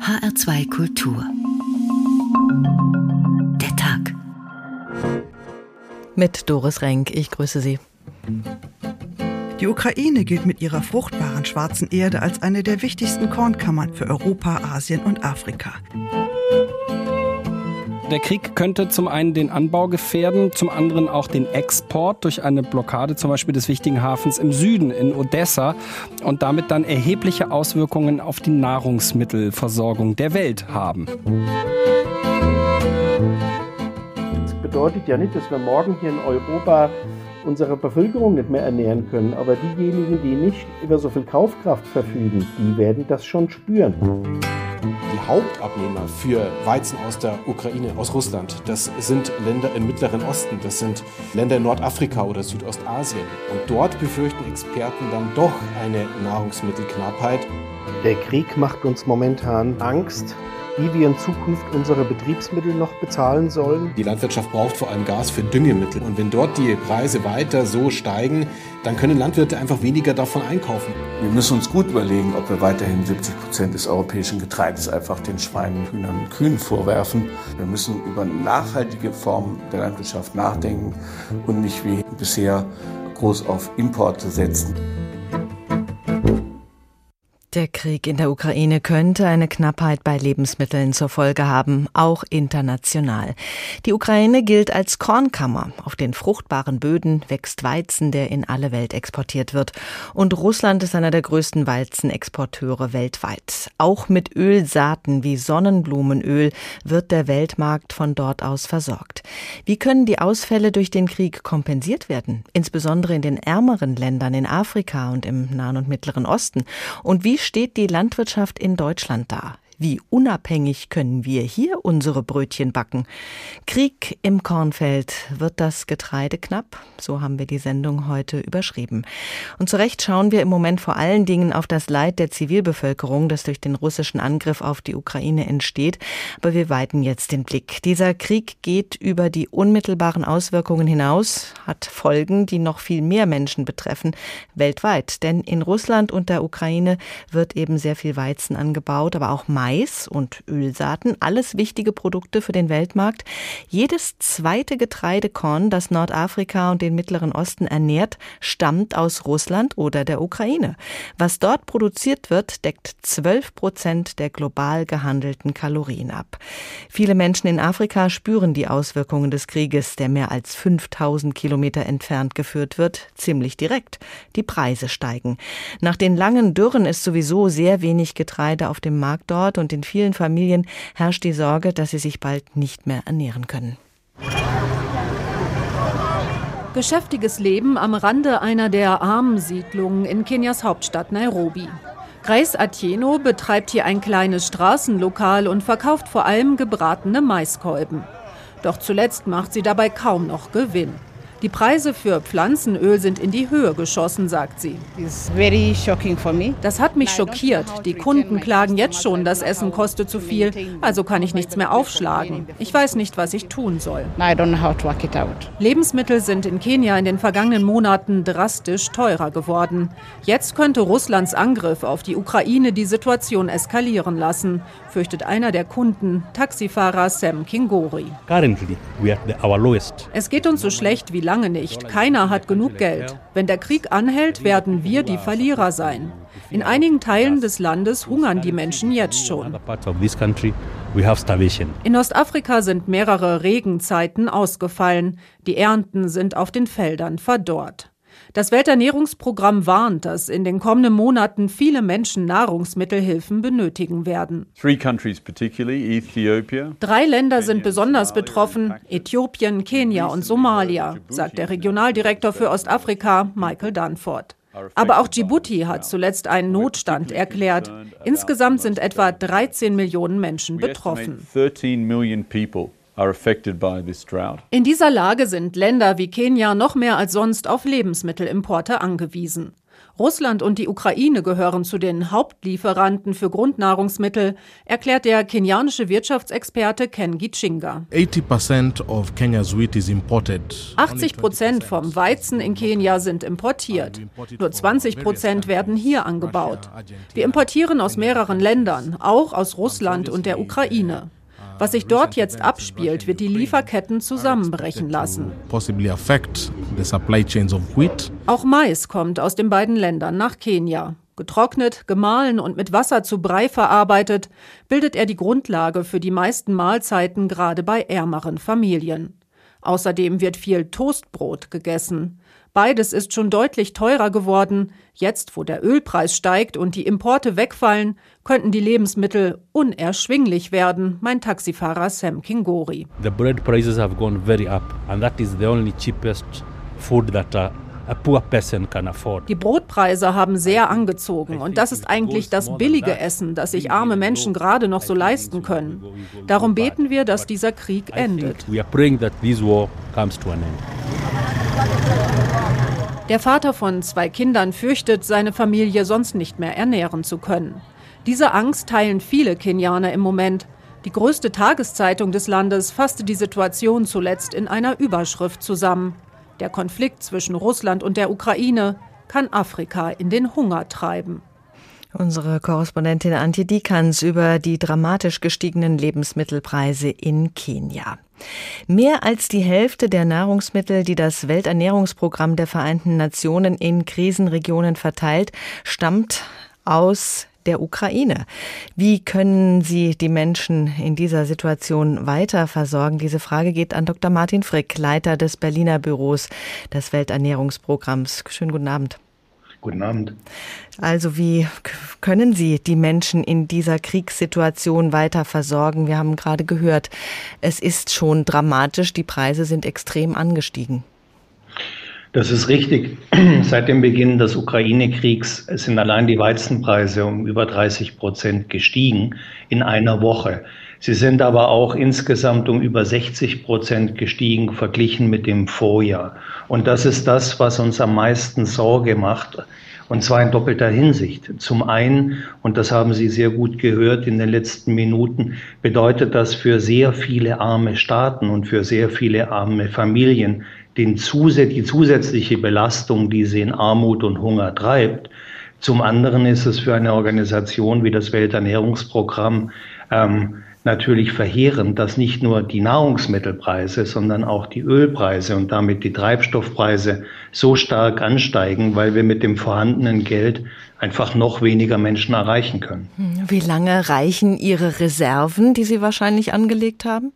HR2 Kultur. Der Tag. Mit Doris Renk, ich grüße Sie. Die Ukraine gilt mit ihrer fruchtbaren schwarzen Erde als eine der wichtigsten Kornkammern für Europa, Asien und Afrika. Der Krieg könnte zum einen den Anbau gefährden, zum anderen auch den Export durch eine Blockade zum Beispiel des wichtigen Hafens im Süden in Odessa und damit dann erhebliche Auswirkungen auf die Nahrungsmittelversorgung der Welt haben. Das bedeutet ja nicht, dass wir morgen hier in Europa unsere Bevölkerung nicht mehr ernähren können, aber diejenigen, die nicht über so viel Kaufkraft verfügen, die werden das schon spüren. Hauptabnehmer für Weizen aus der Ukraine, aus Russland, das sind Länder im Mittleren Osten, das sind Länder in Nordafrika oder Südostasien. Und dort befürchten Experten dann doch eine Nahrungsmittelknappheit. Der Krieg macht uns momentan Angst wie wir in Zukunft unsere Betriebsmittel noch bezahlen sollen. Die Landwirtschaft braucht vor allem Gas für Düngemittel. Und wenn dort die Preise weiter so steigen, dann können Landwirte einfach weniger davon einkaufen. Wir müssen uns gut überlegen, ob wir weiterhin 70 Prozent des europäischen Getreides einfach den Schweinen, Hühnern und Kühen vorwerfen. Wir müssen über nachhaltige Formen der Landwirtschaft nachdenken und nicht wie bisher groß auf Importe setzen. Der Krieg in der Ukraine könnte eine Knappheit bei Lebensmitteln zur Folge haben, auch international. Die Ukraine gilt als Kornkammer. Auf den fruchtbaren Böden wächst Weizen, der in alle Welt exportiert wird. Und Russland ist einer der größten Weizenexporteure weltweit. Auch mit Ölsaaten wie Sonnenblumenöl wird der Weltmarkt von dort aus versorgt. Wie können die Ausfälle durch den Krieg kompensiert werden? Insbesondere in den ärmeren Ländern in Afrika und im Nahen und Mittleren Osten. Und wie steht die Landwirtschaft in Deutschland da? Wie unabhängig können wir hier unsere Brötchen backen? Krieg im Kornfeld. Wird das Getreide knapp? So haben wir die Sendung heute überschrieben. Und zu Recht schauen wir im Moment vor allen Dingen auf das Leid der Zivilbevölkerung, das durch den russischen Angriff auf die Ukraine entsteht. Aber wir weiten jetzt den Blick. Dieser Krieg geht über die unmittelbaren Auswirkungen hinaus, hat Folgen, die noch viel mehr Menschen betreffen, weltweit. Denn in Russland und der Ukraine wird eben sehr viel Weizen angebaut, aber auch Mais Mais und Ölsaaten, alles wichtige Produkte für den Weltmarkt. Jedes zweite Getreidekorn, das Nordafrika und den Mittleren Osten ernährt, stammt aus Russland oder der Ukraine. Was dort produziert wird, deckt 12 Prozent der global gehandelten Kalorien ab. Viele Menschen in Afrika spüren die Auswirkungen des Krieges, der mehr als 5000 Kilometer entfernt geführt wird, ziemlich direkt. Die Preise steigen. Nach den langen Dürren ist sowieso sehr wenig Getreide auf dem Markt dort und in vielen Familien herrscht die Sorge, dass sie sich bald nicht mehr ernähren können. Geschäftiges Leben am Rande einer der armen Siedlungen in Kenias Hauptstadt Nairobi. Grace Atieno betreibt hier ein kleines Straßenlokal und verkauft vor allem gebratene Maiskolben. Doch zuletzt macht sie dabei kaum noch Gewinn. Die Preise für Pflanzenöl sind in die Höhe geschossen, sagt sie. Das hat mich schockiert. Die Kunden klagen jetzt schon, das Essen kostet zu viel, also kann ich nichts mehr aufschlagen. Ich weiß nicht, was ich tun soll. Lebensmittel sind in Kenia in den vergangenen Monaten drastisch teurer geworden. Jetzt könnte Russlands Angriff auf die Ukraine die Situation eskalieren lassen, fürchtet einer der Kunden, Taxifahrer Sam Kingori. Es geht uns so schlecht wie lange lange nicht. Keiner hat genug Geld. Wenn der Krieg anhält, werden wir die Verlierer sein. In einigen Teilen des Landes hungern die Menschen jetzt schon. In Ostafrika sind mehrere Regenzeiten ausgefallen. Die Ernten sind auf den Feldern verdorrt. Das Welternährungsprogramm warnt, dass in den kommenden Monaten viele Menschen Nahrungsmittelhilfen benötigen werden. Drei Länder sind besonders betroffen, Äthiopien, Kenia und Somalia, sagt der Regionaldirektor für Ostafrika, Michael Dunford. Aber auch Djibouti hat zuletzt einen Notstand erklärt. Insgesamt sind etwa 13 Millionen Menschen betroffen. In dieser Lage sind Länder wie Kenia noch mehr als sonst auf Lebensmittelimporte angewiesen. Russland und die Ukraine gehören zu den Hauptlieferanten für Grundnahrungsmittel, erklärt der kenianische Wirtschaftsexperte Ken Gichinga. 80 Prozent vom Weizen in Kenia sind importiert. Nur 20 Prozent werden hier angebaut. Wir importieren aus mehreren Ländern, auch aus Russland und der Ukraine. Was sich dort jetzt abspielt, wird die Lieferketten zusammenbrechen lassen. Auch Mais kommt aus den beiden Ländern nach Kenia. Getrocknet, gemahlen und mit Wasser zu Brei verarbeitet, bildet er die Grundlage für die meisten Mahlzeiten gerade bei ärmeren Familien. Außerdem wird viel Toastbrot gegessen. Beides ist schon deutlich teurer geworden. Jetzt, wo der Ölpreis steigt und die Importe wegfallen, könnten die Lebensmittel unerschwinglich werden, meint Taxifahrer Sam Kingori. The bread prices have gone very up and that is the only cheapest food that uh, die Brotpreise haben sehr angezogen und das ist eigentlich das billige Essen, das sich arme Menschen gerade noch so leisten können. Darum beten wir, dass dieser Krieg endet. Der Vater von zwei Kindern fürchtet, seine Familie sonst nicht mehr ernähren zu können. Diese Angst teilen viele Kenianer im Moment. Die größte Tageszeitung des Landes fasste die Situation zuletzt in einer Überschrift zusammen. Der Konflikt zwischen Russland und der Ukraine kann Afrika in den Hunger treiben. Unsere Korrespondentin Antje Dikans über die dramatisch gestiegenen Lebensmittelpreise in Kenia. Mehr als die Hälfte der Nahrungsmittel, die das Welternährungsprogramm der Vereinten Nationen in Krisenregionen verteilt, stammt aus der Ukraine. Wie können Sie die Menschen in dieser Situation weiter versorgen? Diese Frage geht an Dr. Martin Frick, Leiter des Berliner Büros des Welternährungsprogramms. Schönen guten Abend. Guten Abend. Also wie können Sie die Menschen in dieser Kriegssituation weiter versorgen? Wir haben gerade gehört, es ist schon dramatisch, die Preise sind extrem angestiegen. Das ist richtig. Seit dem Beginn des Ukraine-Kriegs sind allein die Weizenpreise um über 30 Prozent gestiegen in einer Woche. Sie sind aber auch insgesamt um über 60 Prozent gestiegen verglichen mit dem Vorjahr. Und das ist das, was uns am meisten Sorge macht. Und zwar in doppelter Hinsicht. Zum einen, und das haben Sie sehr gut gehört in den letzten Minuten, bedeutet das für sehr viele arme Staaten und für sehr viele arme Familien den Zus die zusätzliche Belastung, die sie in Armut und Hunger treibt. Zum anderen ist es für eine Organisation wie das Welternährungsprogramm ähm, natürlich verheerend, dass nicht nur die Nahrungsmittelpreise, sondern auch die Ölpreise und damit die Treibstoffpreise so stark ansteigen, weil wir mit dem vorhandenen Geld einfach noch weniger Menschen erreichen können. Hm, wie lange reichen Ihre Reserven, die Sie wahrscheinlich angelegt haben?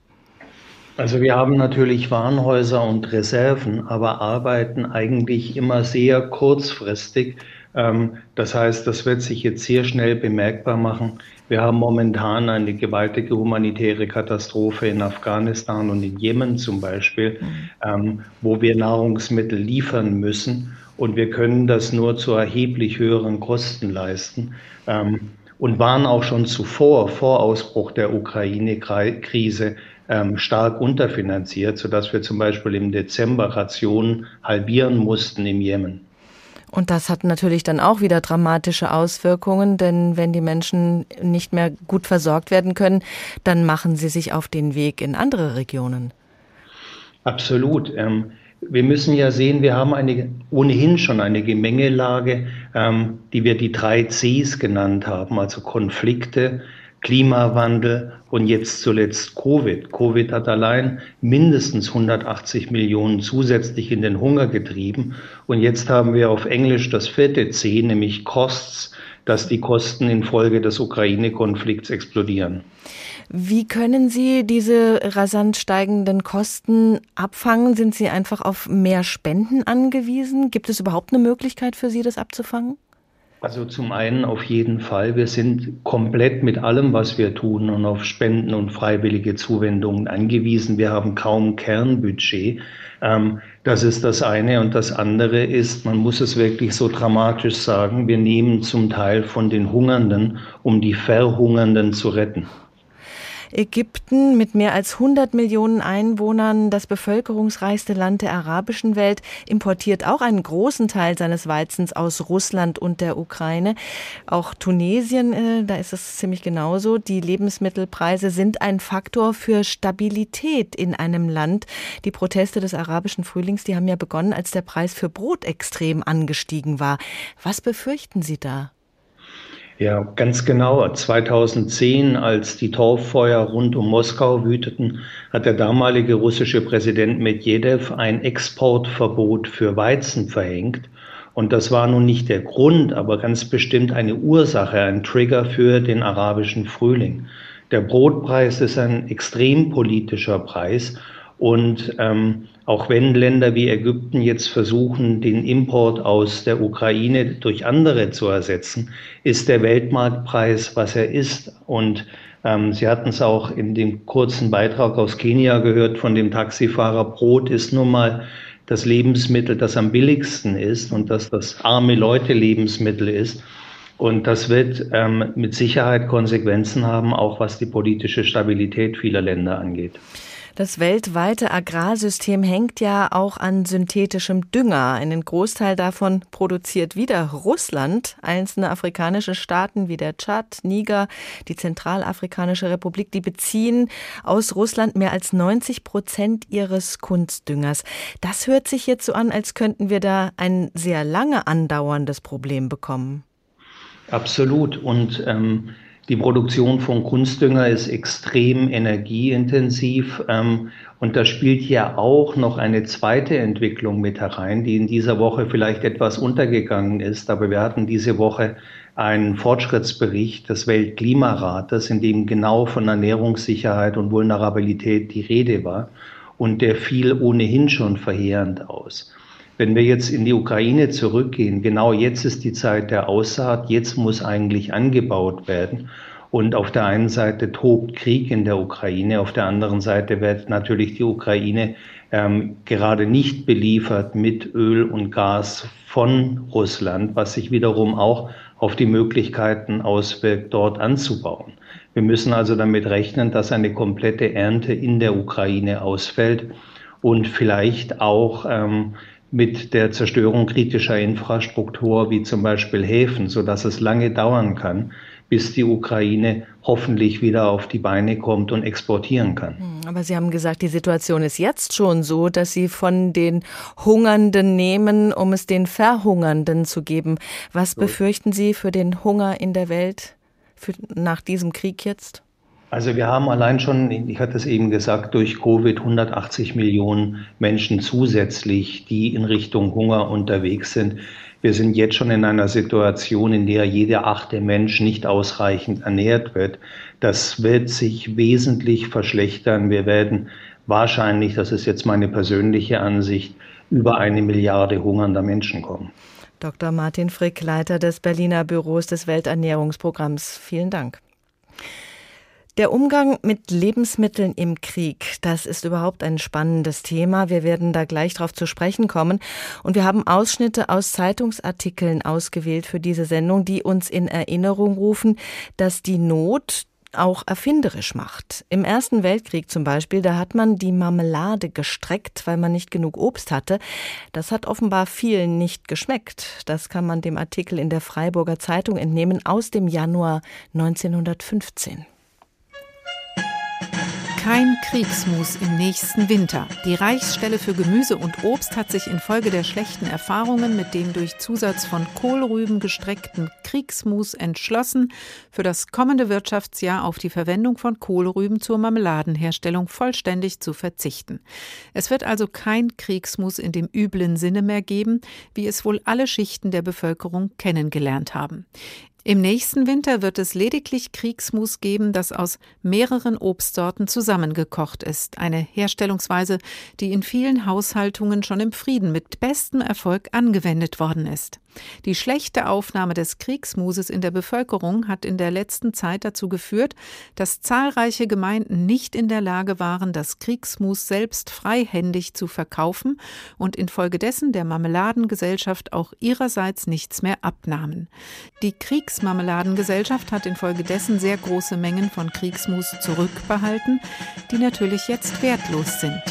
Also wir haben natürlich Warenhäuser und Reserven, aber arbeiten eigentlich immer sehr kurzfristig. Ähm, das heißt, das wird sich jetzt sehr schnell bemerkbar machen wir haben momentan eine gewaltige humanitäre Katastrophe in Afghanistan und in Jemen zum Beispiel, mhm. ähm, wo wir Nahrungsmittel liefern müssen. Und wir können das nur zu erheblich höheren Kosten leisten. Ähm, und waren auch schon zuvor, vor Ausbruch der Ukraine-Krise, ähm, stark unterfinanziert, sodass wir zum Beispiel im Dezember Rationen halbieren mussten im Jemen. Und das hat natürlich dann auch wieder dramatische Auswirkungen, denn wenn die Menschen nicht mehr gut versorgt werden können, dann machen sie sich auf den Weg in andere Regionen. Absolut. Ähm, wir müssen ja sehen, wir haben eine, ohnehin schon eine Gemengelage, ähm, die wir die drei Cs genannt haben, also Konflikte, Klimawandel und jetzt zuletzt Covid. Covid hat allein mindestens 180 Millionen zusätzlich in den Hunger getrieben. Und jetzt haben wir auf Englisch das vierte C, nämlich Costs, dass die Kosten infolge des Ukraine-Konflikts explodieren. Wie können Sie diese rasant steigenden Kosten abfangen? Sind Sie einfach auf mehr Spenden angewiesen? Gibt es überhaupt eine Möglichkeit für Sie, das abzufangen? Also zum einen auf jeden Fall. Wir sind komplett mit allem, was wir tun und auf Spenden und freiwillige Zuwendungen angewiesen. Wir haben kaum Kernbudget. Ähm, das ist das eine. Und das andere ist, man muss es wirklich so dramatisch sagen, wir nehmen zum Teil von den Hungernden, um die Verhungernden zu retten. Ägypten mit mehr als 100 Millionen Einwohnern, das bevölkerungsreichste Land der arabischen Welt, importiert auch einen großen Teil seines Weizens aus Russland und der Ukraine. Auch Tunesien, äh, da ist es ziemlich genauso. Die Lebensmittelpreise sind ein Faktor für Stabilität in einem Land. Die Proteste des arabischen Frühlings, die haben ja begonnen, als der Preis für Brot extrem angestiegen war. Was befürchten Sie da? Ja, ganz genau. 2010, als die Torffeuer rund um Moskau wüteten, hat der damalige russische Präsident Medvedev ein Exportverbot für Weizen verhängt. Und das war nun nicht der Grund, aber ganz bestimmt eine Ursache, ein Trigger für den arabischen Frühling. Der Brotpreis ist ein extrem politischer Preis und ähm, auch wenn Länder wie Ägypten jetzt versuchen, den Import aus der Ukraine durch andere zu ersetzen, ist der Weltmarktpreis, was er ist. Und ähm, Sie hatten es auch in dem kurzen Beitrag aus Kenia gehört von dem Taxifahrer, Brot ist nun mal das Lebensmittel, das am billigsten ist und dass das arme Leute Lebensmittel ist. Und das wird ähm, mit Sicherheit Konsequenzen haben, auch was die politische Stabilität vieler Länder angeht. Das weltweite Agrarsystem hängt ja auch an synthetischem Dünger. Einen Großteil davon produziert wieder Russland. Einzelne afrikanische Staaten wie der Tschad, Niger, die Zentralafrikanische Republik, die beziehen aus Russland mehr als 90 Prozent ihres Kunstdüngers. Das hört sich jetzt so an, als könnten wir da ein sehr lange andauerndes Problem bekommen. Absolut. Und ähm, die Produktion von Kunstdünger ist extrem energieintensiv ähm, und da spielt ja auch noch eine zweite Entwicklung mit herein, die in dieser Woche vielleicht etwas untergegangen ist. Aber wir hatten diese Woche einen Fortschrittsbericht des Weltklimarates, in dem genau von Ernährungssicherheit und Vulnerabilität die Rede war. Und der fiel ohnehin schon verheerend aus. Wenn wir jetzt in die Ukraine zurückgehen, genau jetzt ist die Zeit der Aussaat, jetzt muss eigentlich angebaut werden. Und auf der einen Seite tobt Krieg in der Ukraine, auf der anderen Seite wird natürlich die Ukraine ähm, gerade nicht beliefert mit Öl und Gas von Russland, was sich wiederum auch auf die Möglichkeiten auswirkt, dort anzubauen. Wir müssen also damit rechnen, dass eine komplette Ernte in der Ukraine ausfällt und vielleicht auch ähm, mit der Zerstörung kritischer Infrastruktur wie zum Beispiel Häfen, sodass es lange dauern kann, bis die Ukraine hoffentlich wieder auf die Beine kommt und exportieren kann. Hm, aber Sie haben gesagt, die Situation ist jetzt schon so, dass Sie von den Hungernden nehmen, um es den Verhungernden zu geben. Was befürchten Sie für den Hunger in der Welt für, nach diesem Krieg jetzt? Also wir haben allein schon, ich hatte es eben gesagt, durch Covid 180 Millionen Menschen zusätzlich, die in Richtung Hunger unterwegs sind. Wir sind jetzt schon in einer Situation, in der jeder achte Mensch nicht ausreichend ernährt wird. Das wird sich wesentlich verschlechtern. Wir werden wahrscheinlich, das ist jetzt meine persönliche Ansicht, über eine Milliarde hungernder Menschen kommen. Dr. Martin Frick, Leiter des Berliner Büros des Welternährungsprogramms. Vielen Dank. Der Umgang mit Lebensmitteln im Krieg, das ist überhaupt ein spannendes Thema. Wir werden da gleich drauf zu sprechen kommen. Und wir haben Ausschnitte aus Zeitungsartikeln ausgewählt für diese Sendung, die uns in Erinnerung rufen, dass die Not auch erfinderisch macht. Im Ersten Weltkrieg zum Beispiel, da hat man die Marmelade gestreckt, weil man nicht genug Obst hatte. Das hat offenbar vielen nicht geschmeckt. Das kann man dem Artikel in der Freiburger Zeitung entnehmen aus dem Januar 1915 kein Kriegsmus im nächsten Winter. Die Reichsstelle für Gemüse und Obst hat sich infolge der schlechten Erfahrungen mit dem durch Zusatz von Kohlrüben gestreckten Kriegsmus entschlossen, für das kommende Wirtschaftsjahr auf die Verwendung von Kohlrüben zur Marmeladenherstellung vollständig zu verzichten. Es wird also kein Kriegsmus in dem üblen Sinne mehr geben, wie es wohl alle Schichten der Bevölkerung kennengelernt haben. Im nächsten Winter wird es lediglich Kriegsmus geben, das aus mehreren Obstsorten zusammengekocht ist. Eine Herstellungsweise, die in vielen Haushaltungen schon im Frieden mit bestem Erfolg angewendet worden ist. Die schlechte Aufnahme des Kriegsmuses in der Bevölkerung hat in der letzten Zeit dazu geführt, dass zahlreiche Gemeinden nicht in der Lage waren, das Kriegsmus selbst freihändig zu verkaufen und infolgedessen der Marmeladengesellschaft auch ihrerseits nichts mehr abnahmen. Die Kriegsmarmeladengesellschaft hat infolgedessen sehr große Mengen von Kriegsmus zurückbehalten, die natürlich jetzt wertlos sind.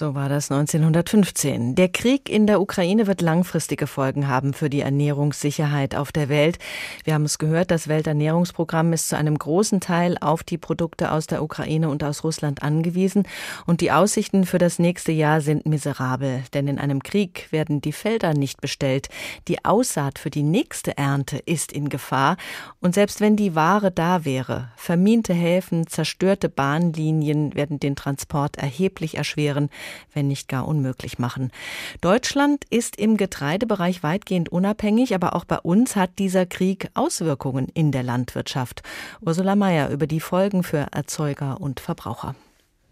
So war das 1915. Der Krieg in der Ukraine wird langfristige Folgen haben für die Ernährungssicherheit auf der Welt. Wir haben es gehört, das Welternährungsprogramm ist zu einem großen Teil auf die Produkte aus der Ukraine und aus Russland angewiesen. Und die Aussichten für das nächste Jahr sind miserabel. Denn in einem Krieg werden die Felder nicht bestellt. Die Aussaat für die nächste Ernte ist in Gefahr. Und selbst wenn die Ware da wäre, verminte Häfen, zerstörte Bahnlinien werden den Transport erheblich erschweren wenn nicht gar unmöglich machen. Deutschland ist im Getreidebereich weitgehend unabhängig, aber auch bei uns hat dieser Krieg Auswirkungen in der Landwirtschaft. Ursula Mayer über die Folgen für Erzeuger und Verbraucher.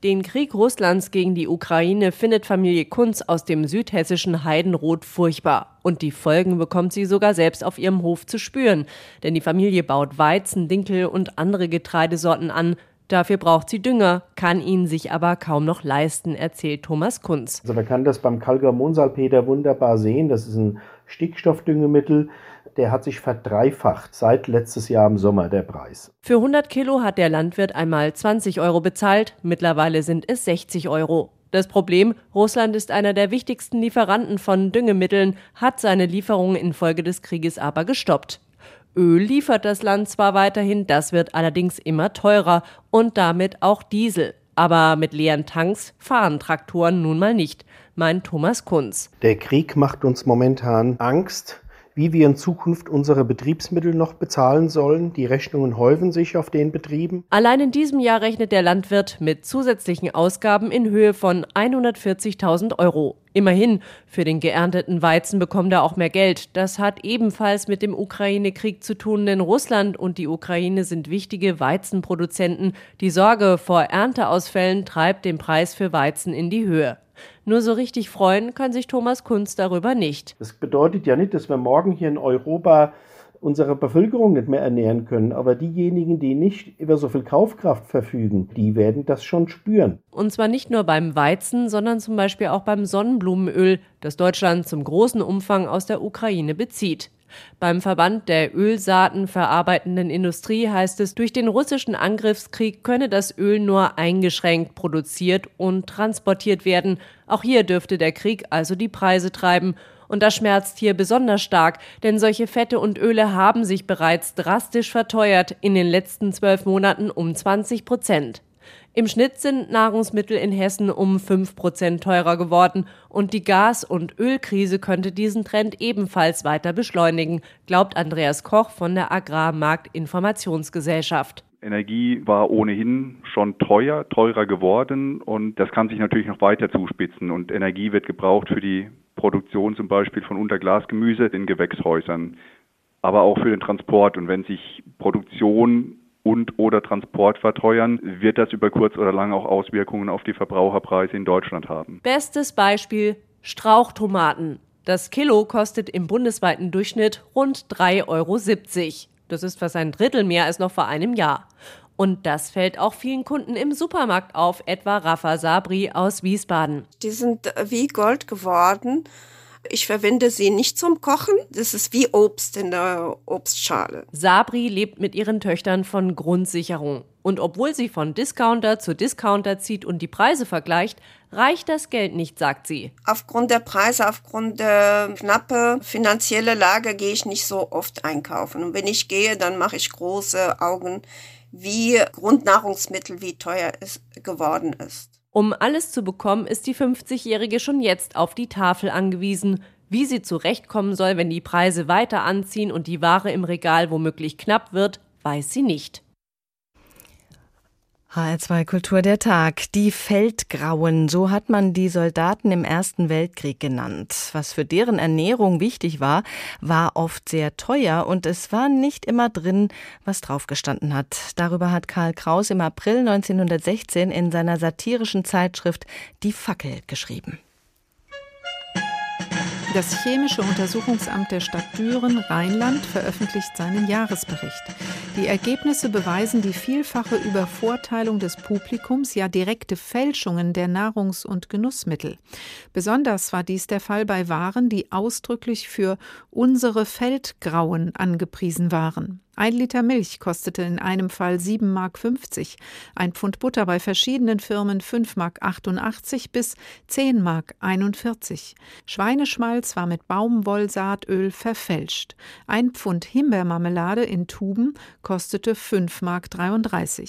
Den Krieg Russlands gegen die Ukraine findet Familie Kunz aus dem südhessischen Heidenroth furchtbar. Und die Folgen bekommt sie sogar selbst auf ihrem Hof zu spüren. Denn die Familie baut Weizen, Dinkel und andere Getreidesorten an, Dafür braucht sie Dünger, kann ihn sich aber kaum noch leisten, erzählt Thomas Kunz. Also man kann das beim Kalgamonsalpeter wunderbar sehen. Das ist ein Stickstoffdüngemittel. Der hat sich verdreifacht seit letztes Jahr im Sommer der Preis. Für 100 Kilo hat der Landwirt einmal 20 Euro bezahlt. Mittlerweile sind es 60 Euro. Das Problem, Russland ist einer der wichtigsten Lieferanten von Düngemitteln, hat seine Lieferungen infolge des Krieges aber gestoppt. Öl liefert das Land zwar weiterhin, das wird allerdings immer teurer und damit auch Diesel. Aber mit leeren Tanks fahren Traktoren nun mal nicht, meint Thomas Kunz. Der Krieg macht uns momentan Angst wie wir in Zukunft unsere Betriebsmittel noch bezahlen sollen. Die Rechnungen häufen sich auf den Betrieben. Allein in diesem Jahr rechnet der Landwirt mit zusätzlichen Ausgaben in Höhe von 140.000 Euro. Immerhin, für den geernteten Weizen bekommt er auch mehr Geld. Das hat ebenfalls mit dem Ukraine-Krieg zu tun, denn Russland und die Ukraine sind wichtige Weizenproduzenten. Die Sorge vor Ernteausfällen treibt den Preis für Weizen in die Höhe. Nur so richtig freuen kann sich Thomas Kunz darüber nicht. Das bedeutet ja nicht, dass wir morgen hier in Europa unsere Bevölkerung nicht mehr ernähren können. Aber diejenigen, die nicht über so viel Kaufkraft verfügen, die werden das schon spüren. Und zwar nicht nur beim Weizen, sondern zum Beispiel auch beim Sonnenblumenöl, das Deutschland zum großen Umfang aus der Ukraine bezieht. Beim Verband der Ölsaaten verarbeitenden Industrie heißt es, durch den russischen Angriffskrieg könne das Öl nur eingeschränkt produziert und transportiert werden. Auch hier dürfte der Krieg also die Preise treiben. Und das schmerzt hier besonders stark, denn solche Fette und Öle haben sich bereits drastisch verteuert, in den letzten zwölf Monaten um 20 Prozent. Im Schnitt sind Nahrungsmittel in Hessen um 5 Prozent teurer geworden. Und die Gas- und Ölkrise könnte diesen Trend ebenfalls weiter beschleunigen, glaubt Andreas Koch von der Agrarmarktinformationsgesellschaft. Energie war ohnehin schon teuer, teurer geworden. Und das kann sich natürlich noch weiter zuspitzen. Und Energie wird gebraucht für die Produktion zum Beispiel von Unterglasgemüse in Gewächshäusern, aber auch für den Transport. Und wenn sich Produktion und oder Transport verteuern, wird das über kurz oder lang auch Auswirkungen auf die Verbraucherpreise in Deutschland haben. Bestes Beispiel Strauchtomaten. Das Kilo kostet im bundesweiten Durchschnitt rund 3,70 Euro. Das ist fast ein Drittel mehr als noch vor einem Jahr. Und das fällt auch vielen Kunden im Supermarkt auf, etwa Rafa Sabri aus Wiesbaden. Die sind wie Gold geworden. Ich verwende sie nicht zum Kochen. Das ist wie Obst in der Obstschale. Sabri lebt mit ihren Töchtern von Grundsicherung. Und obwohl sie von Discounter zu Discounter zieht und die Preise vergleicht, reicht das Geld nicht, sagt sie. Aufgrund der Preise, aufgrund der knappe finanzielle Lage gehe ich nicht so oft einkaufen. Und wenn ich gehe, dann mache ich große Augen, wie Grundnahrungsmittel, wie teuer es geworden ist. Um alles zu bekommen, ist die 50-Jährige schon jetzt auf die Tafel angewiesen. Wie sie zurechtkommen soll, wenn die Preise weiter anziehen und die Ware im Regal womöglich knapp wird, weiß sie nicht. HR2 Kultur der Tag. Die Feldgrauen, so hat man die Soldaten im Ersten Weltkrieg genannt. Was für deren Ernährung wichtig war, war oft sehr teuer und es war nicht immer drin, was draufgestanden hat. Darüber hat Karl Kraus im April 1916 in seiner satirischen Zeitschrift Die Fackel geschrieben. Das Chemische Untersuchungsamt der Stadt Düren, Rheinland, veröffentlicht seinen Jahresbericht. Die Ergebnisse beweisen die vielfache Übervorteilung des Publikums, ja direkte Fälschungen der Nahrungs- und Genussmittel. Besonders war dies der Fall bei Waren, die ausdrücklich für unsere Feldgrauen angepriesen waren. Ein Liter Milch kostete in einem Fall 7,50 Mark, ein Pfund Butter bei verschiedenen Firmen 5,88 Mark bis 10,41 Mark. Schweineschmalz war mit Baumwollsaatöl verfälscht. Ein Pfund Himbeermarmelade in Tuben kostete 5,33 Mark.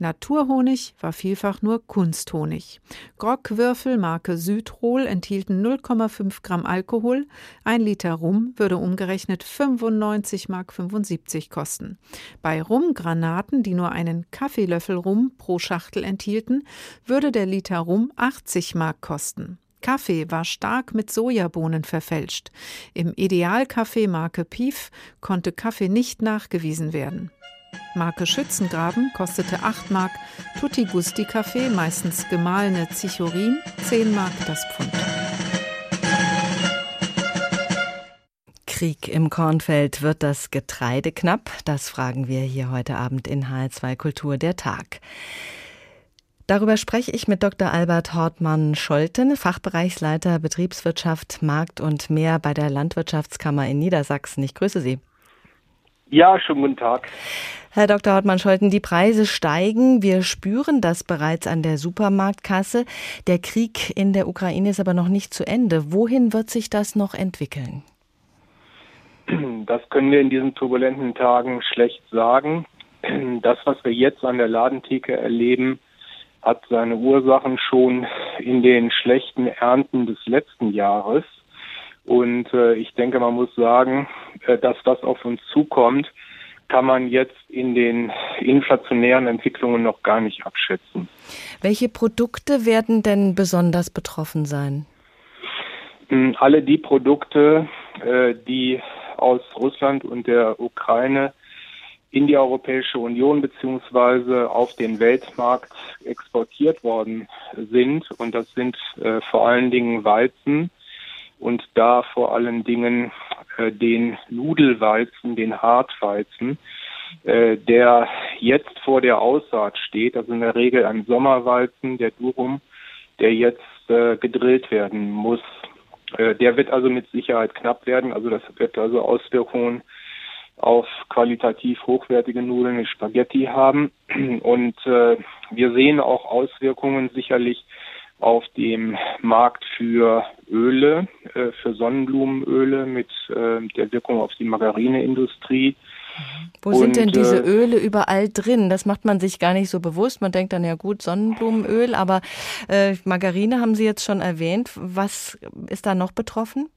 Naturhonig war vielfach nur Kunsthonig. Grogwürfel Marke Südrol enthielten 0,5 Gramm Alkohol. Ein Liter Rum würde umgerechnet 95,75 Mark kosten kosten. Bei Rumgranaten, die nur einen Kaffeelöffel Rum pro Schachtel enthielten, würde der Liter Rum 80 Mark kosten. Kaffee war stark mit Sojabohnen verfälscht. Im Idealkaffee Marke Pief konnte Kaffee nicht nachgewiesen werden. Marke Schützengraben kostete 8 Mark, Tutti Gusti Kaffee, meistens gemahlene Zichorin, 10 Mark das Pfund. Krieg im Kornfeld. Wird das Getreide knapp? Das fragen wir hier heute Abend in HR2 Kultur der Tag. Darüber spreche ich mit Dr. Albert Hortmann-Scholten, Fachbereichsleiter Betriebswirtschaft, Markt und mehr bei der Landwirtschaftskammer in Niedersachsen. Ich grüße Sie. Ja, schönen guten Tag. Herr Dr. Hortmann-Scholten, die Preise steigen. Wir spüren das bereits an der Supermarktkasse. Der Krieg in der Ukraine ist aber noch nicht zu Ende. Wohin wird sich das noch entwickeln? Das können wir in diesen turbulenten Tagen schlecht sagen. Das, was wir jetzt an der Ladentheke erleben, hat seine Ursachen schon in den schlechten Ernten des letzten Jahres. Und äh, ich denke, man muss sagen, äh, dass das auf uns zukommt, kann man jetzt in den inflationären Entwicklungen noch gar nicht abschätzen. Welche Produkte werden denn besonders betroffen sein? Hm, alle die Produkte, äh, die aus Russland und der Ukraine in die Europäische Union beziehungsweise auf den Weltmarkt exportiert worden sind. Und das sind äh, vor allen Dingen Weizen und da vor allen Dingen äh, den Nudelweizen, den Hartweizen, äh, der jetzt vor der Aussaat steht. Also in der Regel ein Sommerweizen, der Durum, der jetzt äh, gedrillt werden muss. Äh, der wird also mit Sicherheit knapp werden. Also das wird also Auswirkungen auf qualitativ hochwertige Nudeln mit Spaghetti haben. Und äh, wir sehen auch Auswirkungen sicherlich auf dem Markt für Öle, äh, für Sonnenblumenöle mit äh, der Wirkung auf die Margarineindustrie. Wo sind denn diese äh, Öle überall drin? Das macht man sich gar nicht so bewusst. Man denkt dann ja gut, Sonnenblumenöl, aber äh, Margarine haben Sie jetzt schon erwähnt. Was ist da noch betroffen?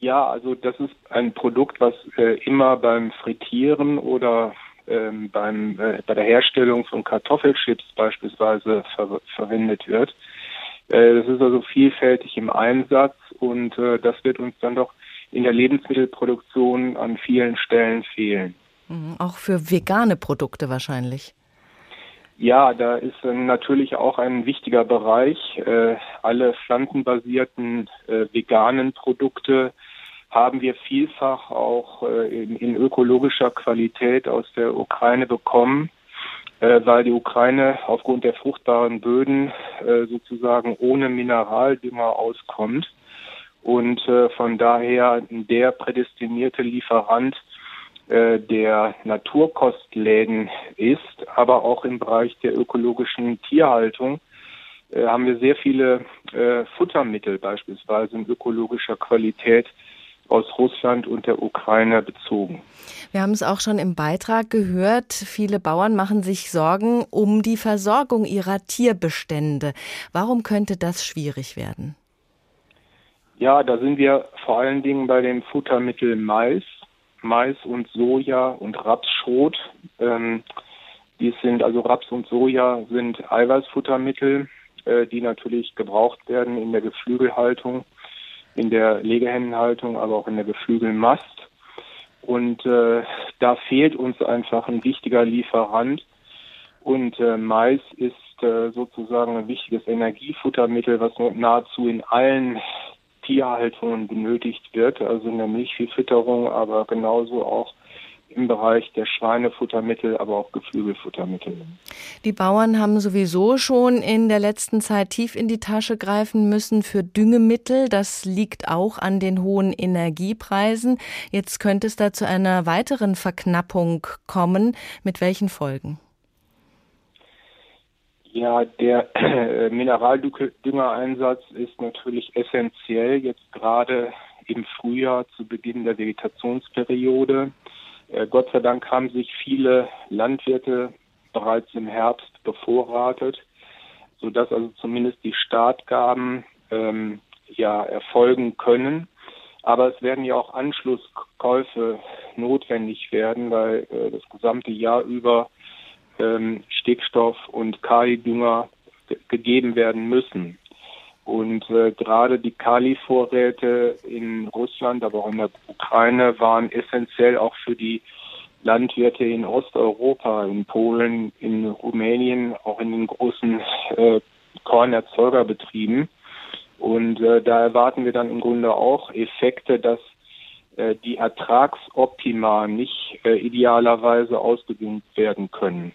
Ja, also das ist ein Produkt, was äh, immer beim Frittieren oder ähm, beim, äh, bei der Herstellung von Kartoffelchips beispielsweise ver verwendet wird. Äh, das ist also vielfältig im Einsatz und äh, das wird uns dann doch in der Lebensmittelproduktion an vielen Stellen fehlen. Mhm, auch für vegane Produkte wahrscheinlich. Ja, da ist äh, natürlich auch ein wichtiger Bereich. Äh, alle pflanzenbasierten äh, veganen Produkte haben wir vielfach auch in, in, ökologischer Qualität aus der Ukraine bekommen, weil die Ukraine aufgrund der fruchtbaren Böden sozusagen ohne Mineraldünger auskommt und äh, von daher der prädestinierte Lieferant äh, der Naturkostläden ist, aber auch im Bereich der ökologischen Tierhaltung äh, haben wir sehr viele äh, Futtermittel beispielsweise in ökologischer Qualität aus Russland und der Ukraine bezogen. Wir haben es auch schon im Beitrag gehört, viele Bauern machen sich Sorgen um die Versorgung ihrer Tierbestände. Warum könnte das schwierig werden? Ja, da sind wir vor allen Dingen bei dem Futtermittel Mais, Mais und Soja und Rapsschrot. Ähm, die sind also Raps und Soja sind Eiweißfuttermittel, äh, die natürlich gebraucht werden in der Geflügelhaltung, in der Legehennenhaltung, aber auch in der Geflügelmast. Und äh, da fehlt uns einfach ein wichtiger Lieferant. Und äh, Mais ist äh, sozusagen ein wichtiges Energiefuttermittel, was nahezu in allen Tierhaltung benötigt wird, also in der Milchviehfütterung, aber genauso auch im Bereich der Schweinefuttermittel, aber auch Geflügelfuttermittel. Die Bauern haben sowieso schon in der letzten Zeit tief in die Tasche greifen müssen für Düngemittel. Das liegt auch an den hohen Energiepreisen. Jetzt könnte es da zu einer weiteren Verknappung kommen. Mit welchen Folgen? Ja, der äh, Mineraldüngereinsatz ist natürlich essentiell, jetzt gerade im Frühjahr zu Beginn der Vegetationsperiode. Äh, Gott sei Dank haben sich viele Landwirte bereits im Herbst bevorratet, sodass also zumindest die Startgaben ähm, ja erfolgen können. Aber es werden ja auch Anschlusskäufe notwendig werden, weil äh, das gesamte Jahr über ähm, Stickstoff und Kalidünger gegeben werden müssen. Und äh, gerade die Kali-Vorräte in Russland, aber auch in der Ukraine waren essentiell auch für die Landwirte in Osteuropa, in Polen, in Rumänien, auch in den großen äh, Kornerzeugerbetrieben. Und äh, da erwarten wir dann im Grunde auch Effekte, dass äh, die Ertragsoptima nicht äh, idealerweise ausgedüngt werden können.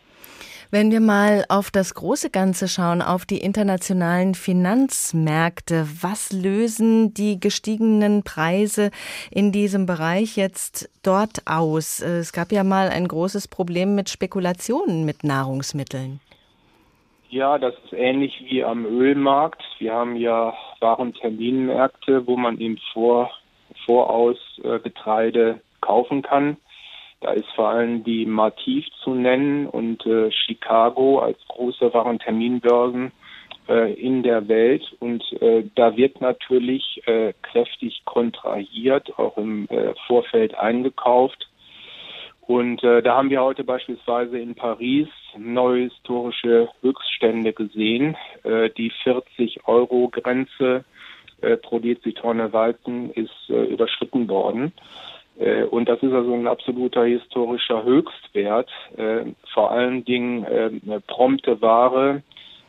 Wenn wir mal auf das große Ganze schauen, auf die internationalen Finanzmärkte, was lösen die gestiegenen Preise in diesem Bereich jetzt dort aus? Es gab ja mal ein großes Problem mit Spekulationen mit Nahrungsmitteln. Ja, das ist ähnlich wie am Ölmarkt. Wir haben ja Warenterminmärkte, wo man eben vor, voraus äh, Getreide kaufen kann. Da ist vor allem die Mativ zu nennen und äh, Chicago als große Warenterminbörsen äh, in der Welt. Und äh, da wird natürlich äh, kräftig kontrahiert, auch im äh, Vorfeld eingekauft. Und äh, da haben wir heute beispielsweise in Paris neue historische Höchststände gesehen. Die 40-Euro-Grenze äh, pro Dezitonne Weizen ist überschritten worden. Äh, und das ist also ein absoluter historischer Höchstwert. Äh, vor allen Dingen äh, eine prompte Ware,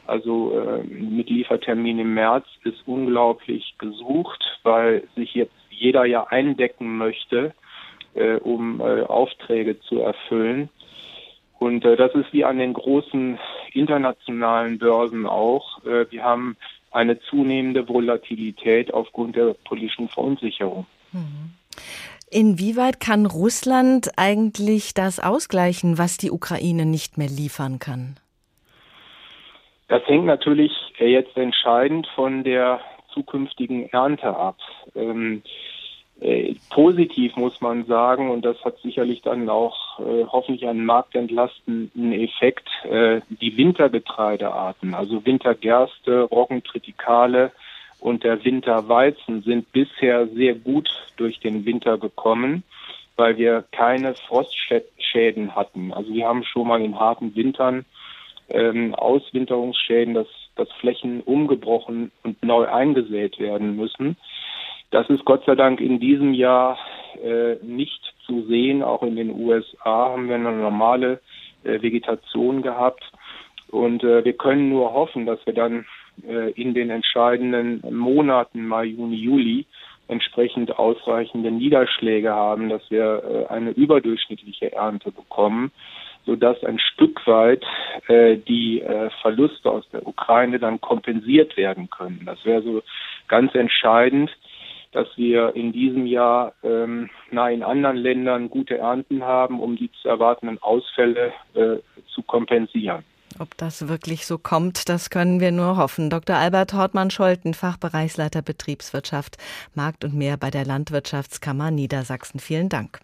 also mit Liefertermin im März, ist unglaublich gesucht, weil sich jetzt jeder ja eindecken möchte, um Aufträge zu erfüllen. Und das ist wie an den großen internationalen Börsen auch. wir haben eine zunehmende Volatilität aufgrund der politischen Verunsicherung. Mhm. Inwieweit kann Russland eigentlich das ausgleichen, was die Ukraine nicht mehr liefern kann? Das hängt natürlich jetzt entscheidend von der zukünftigen Ernte ab. Ähm, äh, positiv muss man sagen, und das hat sicherlich dann auch äh, hoffentlich einen marktentlastenden Effekt, äh, die Wintergetreidearten, also Wintergerste, Roggentritikale, und der Winterweizen sind bisher sehr gut durch den Winter gekommen, weil wir keine Frostschäden hatten. Also wir haben schon mal in harten Wintern ähm, Auswinterungsschäden, dass, dass Flächen umgebrochen und neu eingesät werden müssen. Das ist Gott sei Dank in diesem Jahr äh, nicht zu sehen. Auch in den USA haben wir eine normale äh, Vegetation gehabt. Und äh, wir können nur hoffen, dass wir dann in den entscheidenden Monaten Mai, Juni, Juli entsprechend ausreichende Niederschläge haben, dass wir äh, eine überdurchschnittliche Ernte bekommen, sodass ein Stück weit äh, die äh, Verluste aus der Ukraine dann kompensiert werden können. Das wäre so ganz entscheidend, dass wir in diesem Jahr ähm, na, in anderen Ländern gute Ernten haben, um die zu erwartenden Ausfälle äh, zu kompensieren. Ob das wirklich so kommt, das können wir nur hoffen. Dr. Albert Hortmann-Scholten, Fachbereichsleiter Betriebswirtschaft, Markt und mehr bei der Landwirtschaftskammer Niedersachsen. Vielen Dank.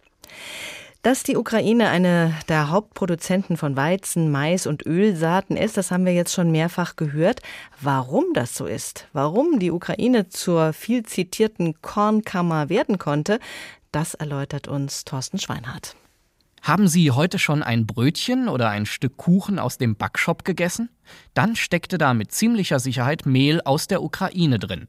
Dass die Ukraine eine der Hauptproduzenten von Weizen, Mais und Ölsaaten ist, das haben wir jetzt schon mehrfach gehört. Warum das so ist, warum die Ukraine zur viel zitierten Kornkammer werden konnte, das erläutert uns Thorsten Schweinhardt. Haben Sie heute schon ein Brötchen oder ein Stück Kuchen aus dem Backshop gegessen? Dann steckte da mit ziemlicher Sicherheit Mehl aus der Ukraine drin.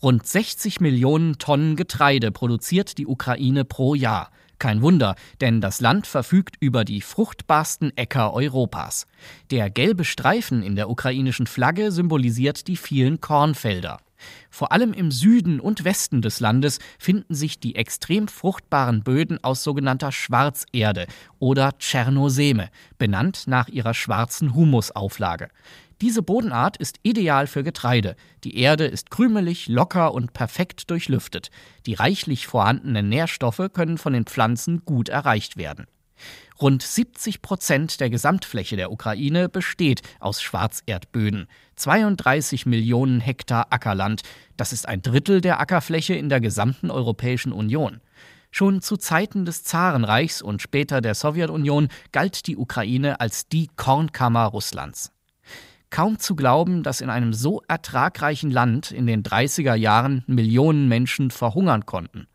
Rund 60 Millionen Tonnen Getreide produziert die Ukraine pro Jahr. Kein Wunder, denn das Land verfügt über die fruchtbarsten Äcker Europas. Der gelbe Streifen in der ukrainischen Flagge symbolisiert die vielen Kornfelder. Vor allem im Süden und Westen des Landes finden sich die extrem fruchtbaren Böden aus sogenannter Schwarzerde oder Tschernoseme, benannt nach ihrer schwarzen Humusauflage. Diese Bodenart ist ideal für Getreide. Die Erde ist krümelig, locker und perfekt durchlüftet. Die reichlich vorhandenen Nährstoffe können von den Pflanzen gut erreicht werden. Rund 70 Prozent der Gesamtfläche der Ukraine besteht aus Schwarzerdböden. 32 Millionen Hektar Ackerland. Das ist ein Drittel der Ackerfläche in der gesamten Europäischen Union. Schon zu Zeiten des Zarenreichs und später der Sowjetunion galt die Ukraine als die Kornkammer Russlands. Kaum zu glauben, dass in einem so ertragreichen Land in den 30er Jahren Millionen Menschen verhungern konnten.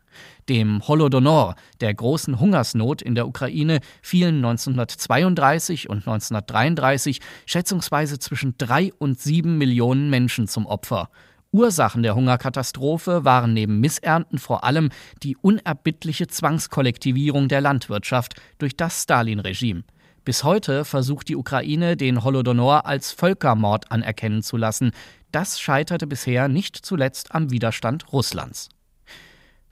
Dem Holodomor, der großen Hungersnot in der Ukraine, fielen 1932 und 1933 schätzungsweise zwischen drei und sieben Millionen Menschen zum Opfer. Ursachen der Hungerkatastrophe waren neben Missernten vor allem die unerbittliche Zwangskollektivierung der Landwirtschaft durch das Stalin-Regime. Bis heute versucht die Ukraine, den Holodomor als Völkermord anerkennen zu lassen. Das scheiterte bisher nicht zuletzt am Widerstand Russlands.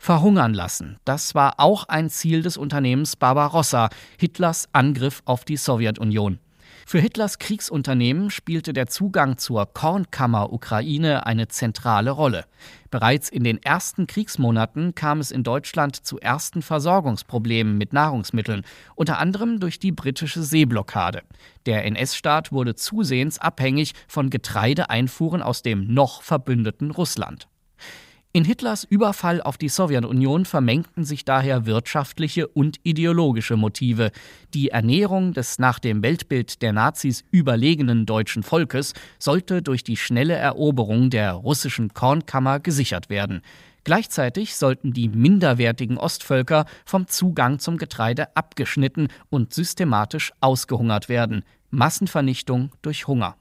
Verhungern lassen, das war auch ein Ziel des Unternehmens Barbarossa, Hitlers Angriff auf die Sowjetunion. Für Hitlers Kriegsunternehmen spielte der Zugang zur Kornkammer Ukraine eine zentrale Rolle. Bereits in den ersten Kriegsmonaten kam es in Deutschland zu ersten Versorgungsproblemen mit Nahrungsmitteln, unter anderem durch die britische Seeblockade. Der NS-Staat wurde zusehends abhängig von Getreideeinfuhren aus dem noch verbündeten Russland. In Hitlers Überfall auf die Sowjetunion vermengten sich daher wirtschaftliche und ideologische Motive. Die Ernährung des nach dem Weltbild der Nazis überlegenen deutschen Volkes sollte durch die schnelle Eroberung der russischen Kornkammer gesichert werden. Gleichzeitig sollten die minderwertigen Ostvölker vom Zugang zum Getreide abgeschnitten und systematisch ausgehungert werden. Massenvernichtung durch Hunger.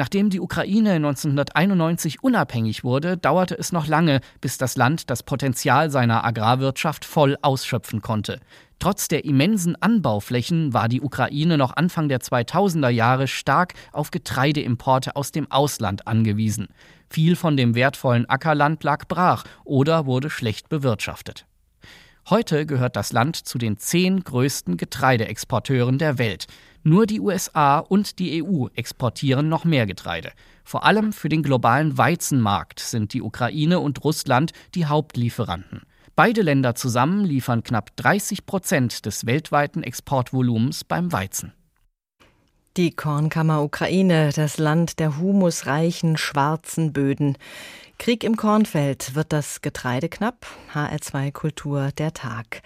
Nachdem die Ukraine 1991 unabhängig wurde, dauerte es noch lange, bis das Land das Potenzial seiner Agrarwirtschaft voll ausschöpfen konnte. Trotz der immensen Anbauflächen war die Ukraine noch Anfang der 2000er Jahre stark auf Getreideimporte aus dem Ausland angewiesen. Viel von dem wertvollen Ackerland lag brach oder wurde schlecht bewirtschaftet. Heute gehört das Land zu den zehn größten Getreideexporteuren der Welt. Nur die USA und die EU exportieren noch mehr Getreide. Vor allem für den globalen Weizenmarkt sind die Ukraine und Russland die Hauptlieferanten. Beide Länder zusammen liefern knapp 30 Prozent des weltweiten Exportvolumens beim Weizen. Die Kornkammer Ukraine, das Land der humusreichen schwarzen Böden. Krieg im Kornfeld wird das Getreide knapp. HR2 Kultur der Tag.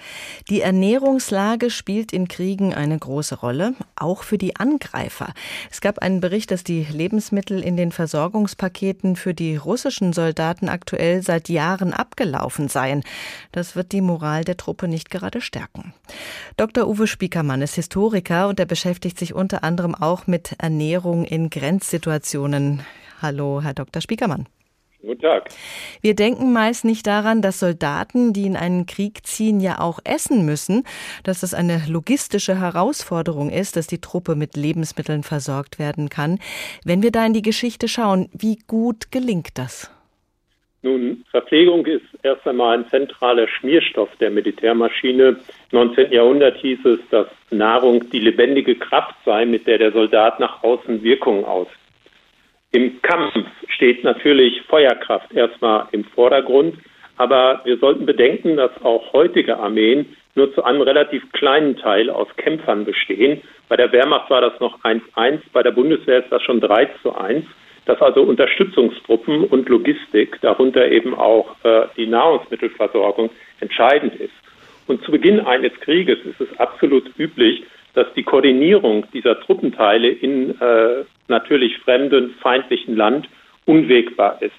Die Ernährungslage spielt in Kriegen eine große Rolle, auch für die Angreifer. Es gab einen Bericht, dass die Lebensmittel in den Versorgungspaketen für die russischen Soldaten aktuell seit Jahren abgelaufen seien. Das wird die Moral der Truppe nicht gerade stärken. Dr. Uwe Spiekermann ist Historiker und er beschäftigt sich unter anderem auch mit Ernährung in Grenzsituationen. Hallo, Herr Dr. Spiekermann. Guten Tag. Wir denken meist nicht daran, dass Soldaten, die in einen Krieg ziehen, ja auch essen müssen, dass das eine logistische Herausforderung ist, dass die Truppe mit Lebensmitteln versorgt werden kann. Wenn wir da in die Geschichte schauen, wie gut gelingt das? Nun, Verpflegung ist erst einmal ein zentraler Schmierstoff der Militärmaschine. Im 19. Jahrhundert hieß es, dass Nahrung die lebendige Kraft sei, mit der der Soldat nach außen Wirkung ausübt. Im Kampf steht natürlich Feuerkraft erstmal im Vordergrund, aber wir sollten bedenken, dass auch heutige Armeen nur zu einem relativ kleinen Teil aus Kämpfern bestehen. Bei der Wehrmacht war das noch 1-1, bei der Bundeswehr ist das schon 3 zu 1. Dass also Unterstützungstruppen und Logistik, darunter eben auch äh, die Nahrungsmittelversorgung, entscheidend ist. Und zu Beginn eines Krieges ist es absolut üblich, dass die Koordinierung dieser Truppenteile in äh, natürlich fremden, feindlichen Land unwegbar ist.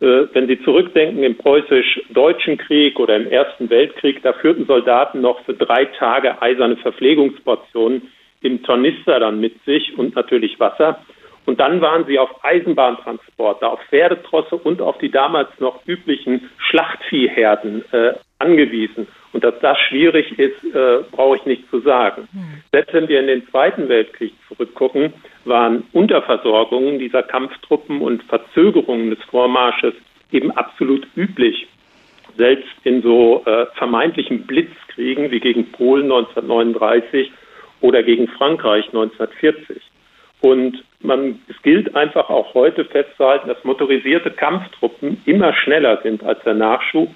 Äh, wenn Sie zurückdenken im preußisch-deutschen Krieg oder im Ersten Weltkrieg, da führten Soldaten noch für drei Tage eiserne Verpflegungsportionen im Tornister dann mit sich und natürlich Wasser. Und dann waren sie auf Eisenbahntransporte, auf Pferdetrosse und auf die damals noch üblichen Schlachtviehherden äh, angewiesen. Und dass das schwierig ist, äh, brauche ich nicht zu sagen. Mhm. Selbst wenn wir in den Zweiten Weltkrieg zurückgucken, waren Unterversorgungen dieser Kampftruppen und Verzögerungen des Vormarsches eben absolut üblich. Selbst in so äh, vermeintlichen Blitzkriegen wie gegen Polen 1939 oder gegen Frankreich 1940. Und man, es gilt einfach auch heute festzuhalten, dass motorisierte Kampftruppen immer schneller sind als der Nachschub.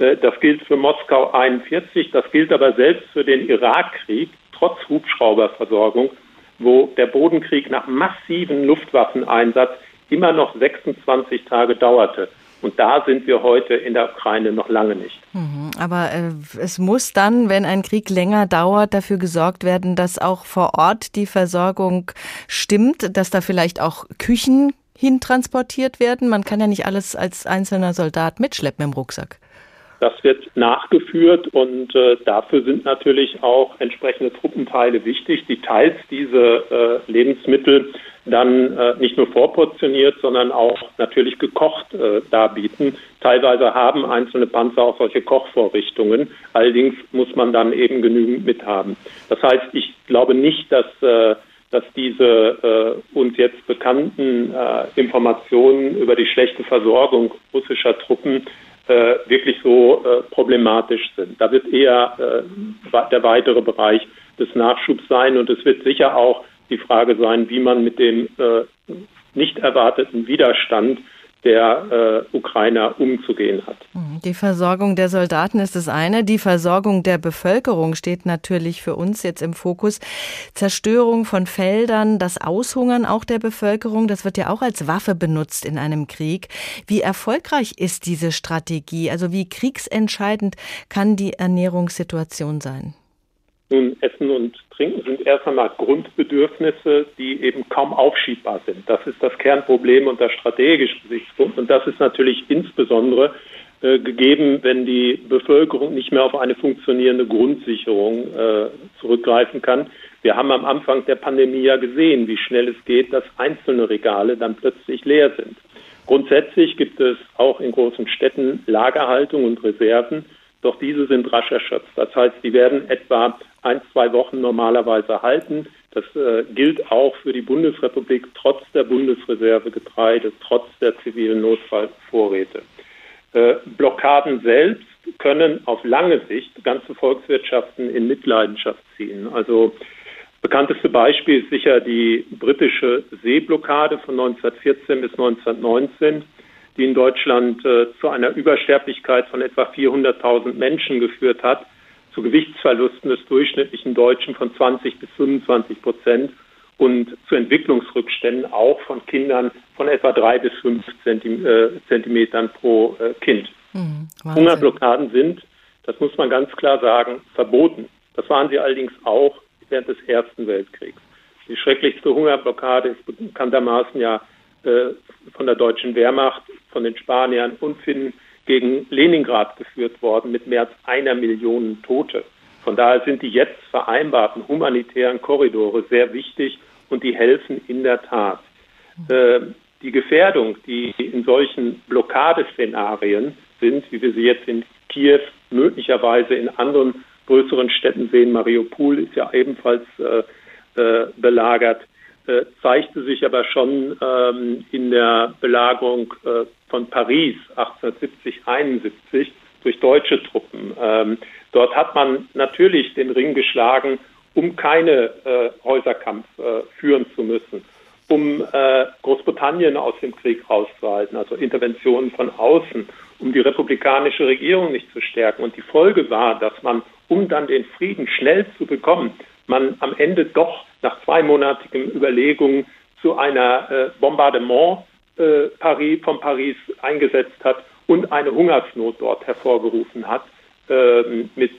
Äh, das gilt für Moskau 41, das gilt aber selbst für den Irakkrieg, trotz Hubschrauberversorgung, wo der Bodenkrieg nach massiven Luftwaffeneinsatz immer noch 26 Tage dauerte. Und da sind wir heute in der Ukraine noch lange nicht. Mhm, aber äh, es muss dann, wenn ein Krieg länger dauert, dafür gesorgt werden, dass auch vor Ort die Versorgung stimmt, dass da vielleicht auch Küchen hintransportiert werden. Man kann ja nicht alles als einzelner Soldat mitschleppen im Rucksack. Das wird nachgeführt und äh, dafür sind natürlich auch entsprechende Truppenteile wichtig, die teils diese äh, Lebensmittel dann äh, nicht nur vorportioniert, sondern auch natürlich gekocht äh, darbieten. Teilweise haben einzelne Panzer auch solche Kochvorrichtungen. Allerdings muss man dann eben genügend mithaben. Das heißt, ich glaube nicht, dass äh, dass diese äh, uns jetzt bekannten äh, Informationen über die schlechte Versorgung russischer Truppen äh, wirklich so äh, problematisch sind. Da wird eher äh, der weitere Bereich des Nachschubs sein und es wird sicher auch die Frage sein, wie man mit dem äh, nicht erwarteten Widerstand der äh, Ukrainer umzugehen hat. Mhm. Die Versorgung der Soldaten ist das eine. Die Versorgung der Bevölkerung steht natürlich für uns jetzt im Fokus. Zerstörung von Feldern, das Aushungern auch der Bevölkerung, das wird ja auch als Waffe benutzt in einem Krieg. Wie erfolgreich ist diese Strategie? Also wie kriegsentscheidend kann die Ernährungssituation sein? Nun, Essen und Trinken sind erst einmal Grundbedürfnisse, die eben kaum aufschiebbar sind. Das ist das Kernproblem unter strategischen Gesichtspunkten. Und das ist natürlich insbesondere äh, gegeben, wenn die Bevölkerung nicht mehr auf eine funktionierende Grundsicherung äh, zurückgreifen kann. Wir haben am Anfang der Pandemie ja gesehen, wie schnell es geht, dass einzelne Regale dann plötzlich leer sind. Grundsätzlich gibt es auch in großen Städten Lagerhaltung und Reserven doch diese sind rasch erschöpft. Das heißt, die werden etwa ein, zwei Wochen normalerweise halten. Das äh, gilt auch für die Bundesrepublik trotz der Bundesreserve Getreide, trotz der zivilen Notfallvorräte. Äh, Blockaden selbst können auf lange Sicht ganze Volkswirtschaften in Mitleidenschaft ziehen. Also bekannteste Beispiel ist sicher die britische Seeblockade von 1914 bis 1919 die in Deutschland äh, zu einer Übersterblichkeit von etwa 400.000 Menschen geführt hat, zu Gewichtsverlusten des durchschnittlichen Deutschen von 20 bis 25 Prozent und zu Entwicklungsrückständen auch von Kindern von etwa drei bis fünf äh, Zentimetern pro äh, Kind. Mhm, Hungerblockaden sind, das muss man ganz klar sagen, verboten. Das waren sie allerdings auch während des Ersten Weltkriegs. Die schrecklichste Hungerblockade ist bekanntermaßen ja äh, von der deutschen Wehrmacht, von den Spaniern und Finnen gegen Leningrad geführt worden mit mehr als einer Million Tote. Von daher sind die jetzt vereinbarten humanitären Korridore sehr wichtig und die helfen in der Tat. Äh, die Gefährdung, die in solchen Blockadeszenarien sind, wie wir sie jetzt in Kiew, möglicherweise in anderen größeren Städten sehen, Mariupol ist ja ebenfalls äh, belagert, äh, zeigte sich aber schon ähm, in der Belagerung äh, von Paris 1870, 71 durch deutsche Truppen. Ähm, dort hat man natürlich den Ring geschlagen, um keine äh, Häuserkampf äh, führen zu müssen, um äh, Großbritannien aus dem Krieg rauszuhalten, also Interventionen von außen, um die republikanische Regierung nicht zu stärken. Und die Folge war, dass man, um dann den Frieden schnell zu bekommen, man am Ende doch nach zweimonatigen Überlegungen zu einer äh, Bombardement äh, Paris, von Paris eingesetzt hat und eine Hungersnot dort hervorgerufen hat, äh, mit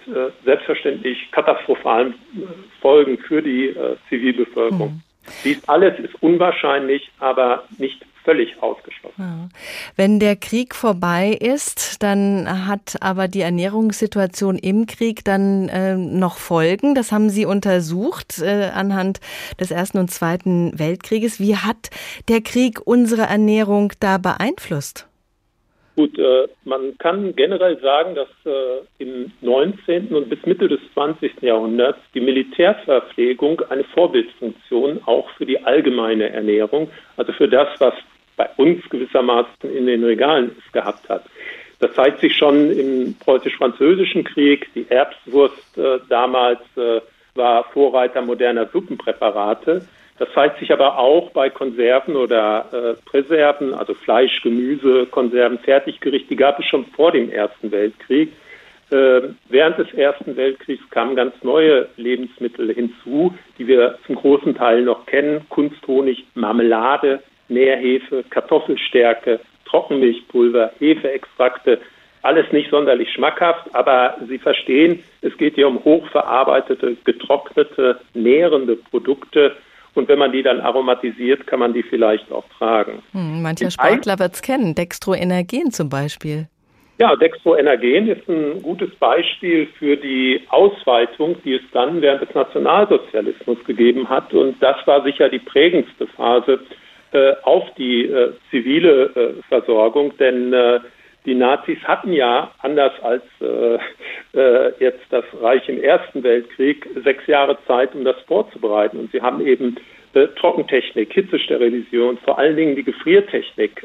selbstverständlich katastrophalen äh, Folgen für die äh, Zivilbevölkerung. Mhm. Dies alles ist unwahrscheinlich, aber nicht völlig ausgeschlossen. Wenn der Krieg vorbei ist, dann hat aber die Ernährungssituation im Krieg dann äh, noch Folgen. Das haben Sie untersucht äh, anhand des Ersten und Zweiten Weltkrieges. Wie hat der Krieg unsere Ernährung da beeinflusst? Gut, äh, man kann generell sagen, dass äh, im 19. und bis Mitte des 20. Jahrhunderts die Militärverpflegung eine Vorbildfunktion auch für die allgemeine Ernährung, also für das, was bei uns gewissermaßen in den Regalen es gehabt hat. Das zeigt sich schon im preußisch-französischen Krieg. Die Erbswurst äh, damals äh, war Vorreiter moderner Suppenpräparate. Das zeigt sich aber auch bei Konserven oder äh, Präserven, also Fleisch, Gemüse, Konserven, Fertiggericht. Die gab es schon vor dem Ersten Weltkrieg. Äh, während des Ersten Weltkriegs kamen ganz neue Lebensmittel hinzu, die wir zum großen Teil noch kennen. Kunsthonig, Marmelade, Nährhefe, Kartoffelstärke, Trockenmilchpulver, Hefeextrakte, alles nicht sonderlich schmackhaft, aber Sie verstehen, es geht hier um hochverarbeitete, getrocknete, nährende Produkte. Und wenn man die dann aromatisiert, kann man die vielleicht auch tragen. Hm, mancher Sportler wird es kennen, Dextroenergen zum Beispiel. Ja, Dextroenergen ist ein gutes Beispiel für die Ausweitung, die es dann während des Nationalsozialismus gegeben hat. Und das war sicher die prägendste Phase auf die äh, zivile äh, Versorgung, denn äh, die Nazis hatten ja, anders als äh, äh, jetzt das Reich im Ersten Weltkrieg, sechs Jahre Zeit, um das vorzubereiten. Und sie haben eben Trockentechnik, Hitzesterilisation, vor allen Dingen die Gefriertechnik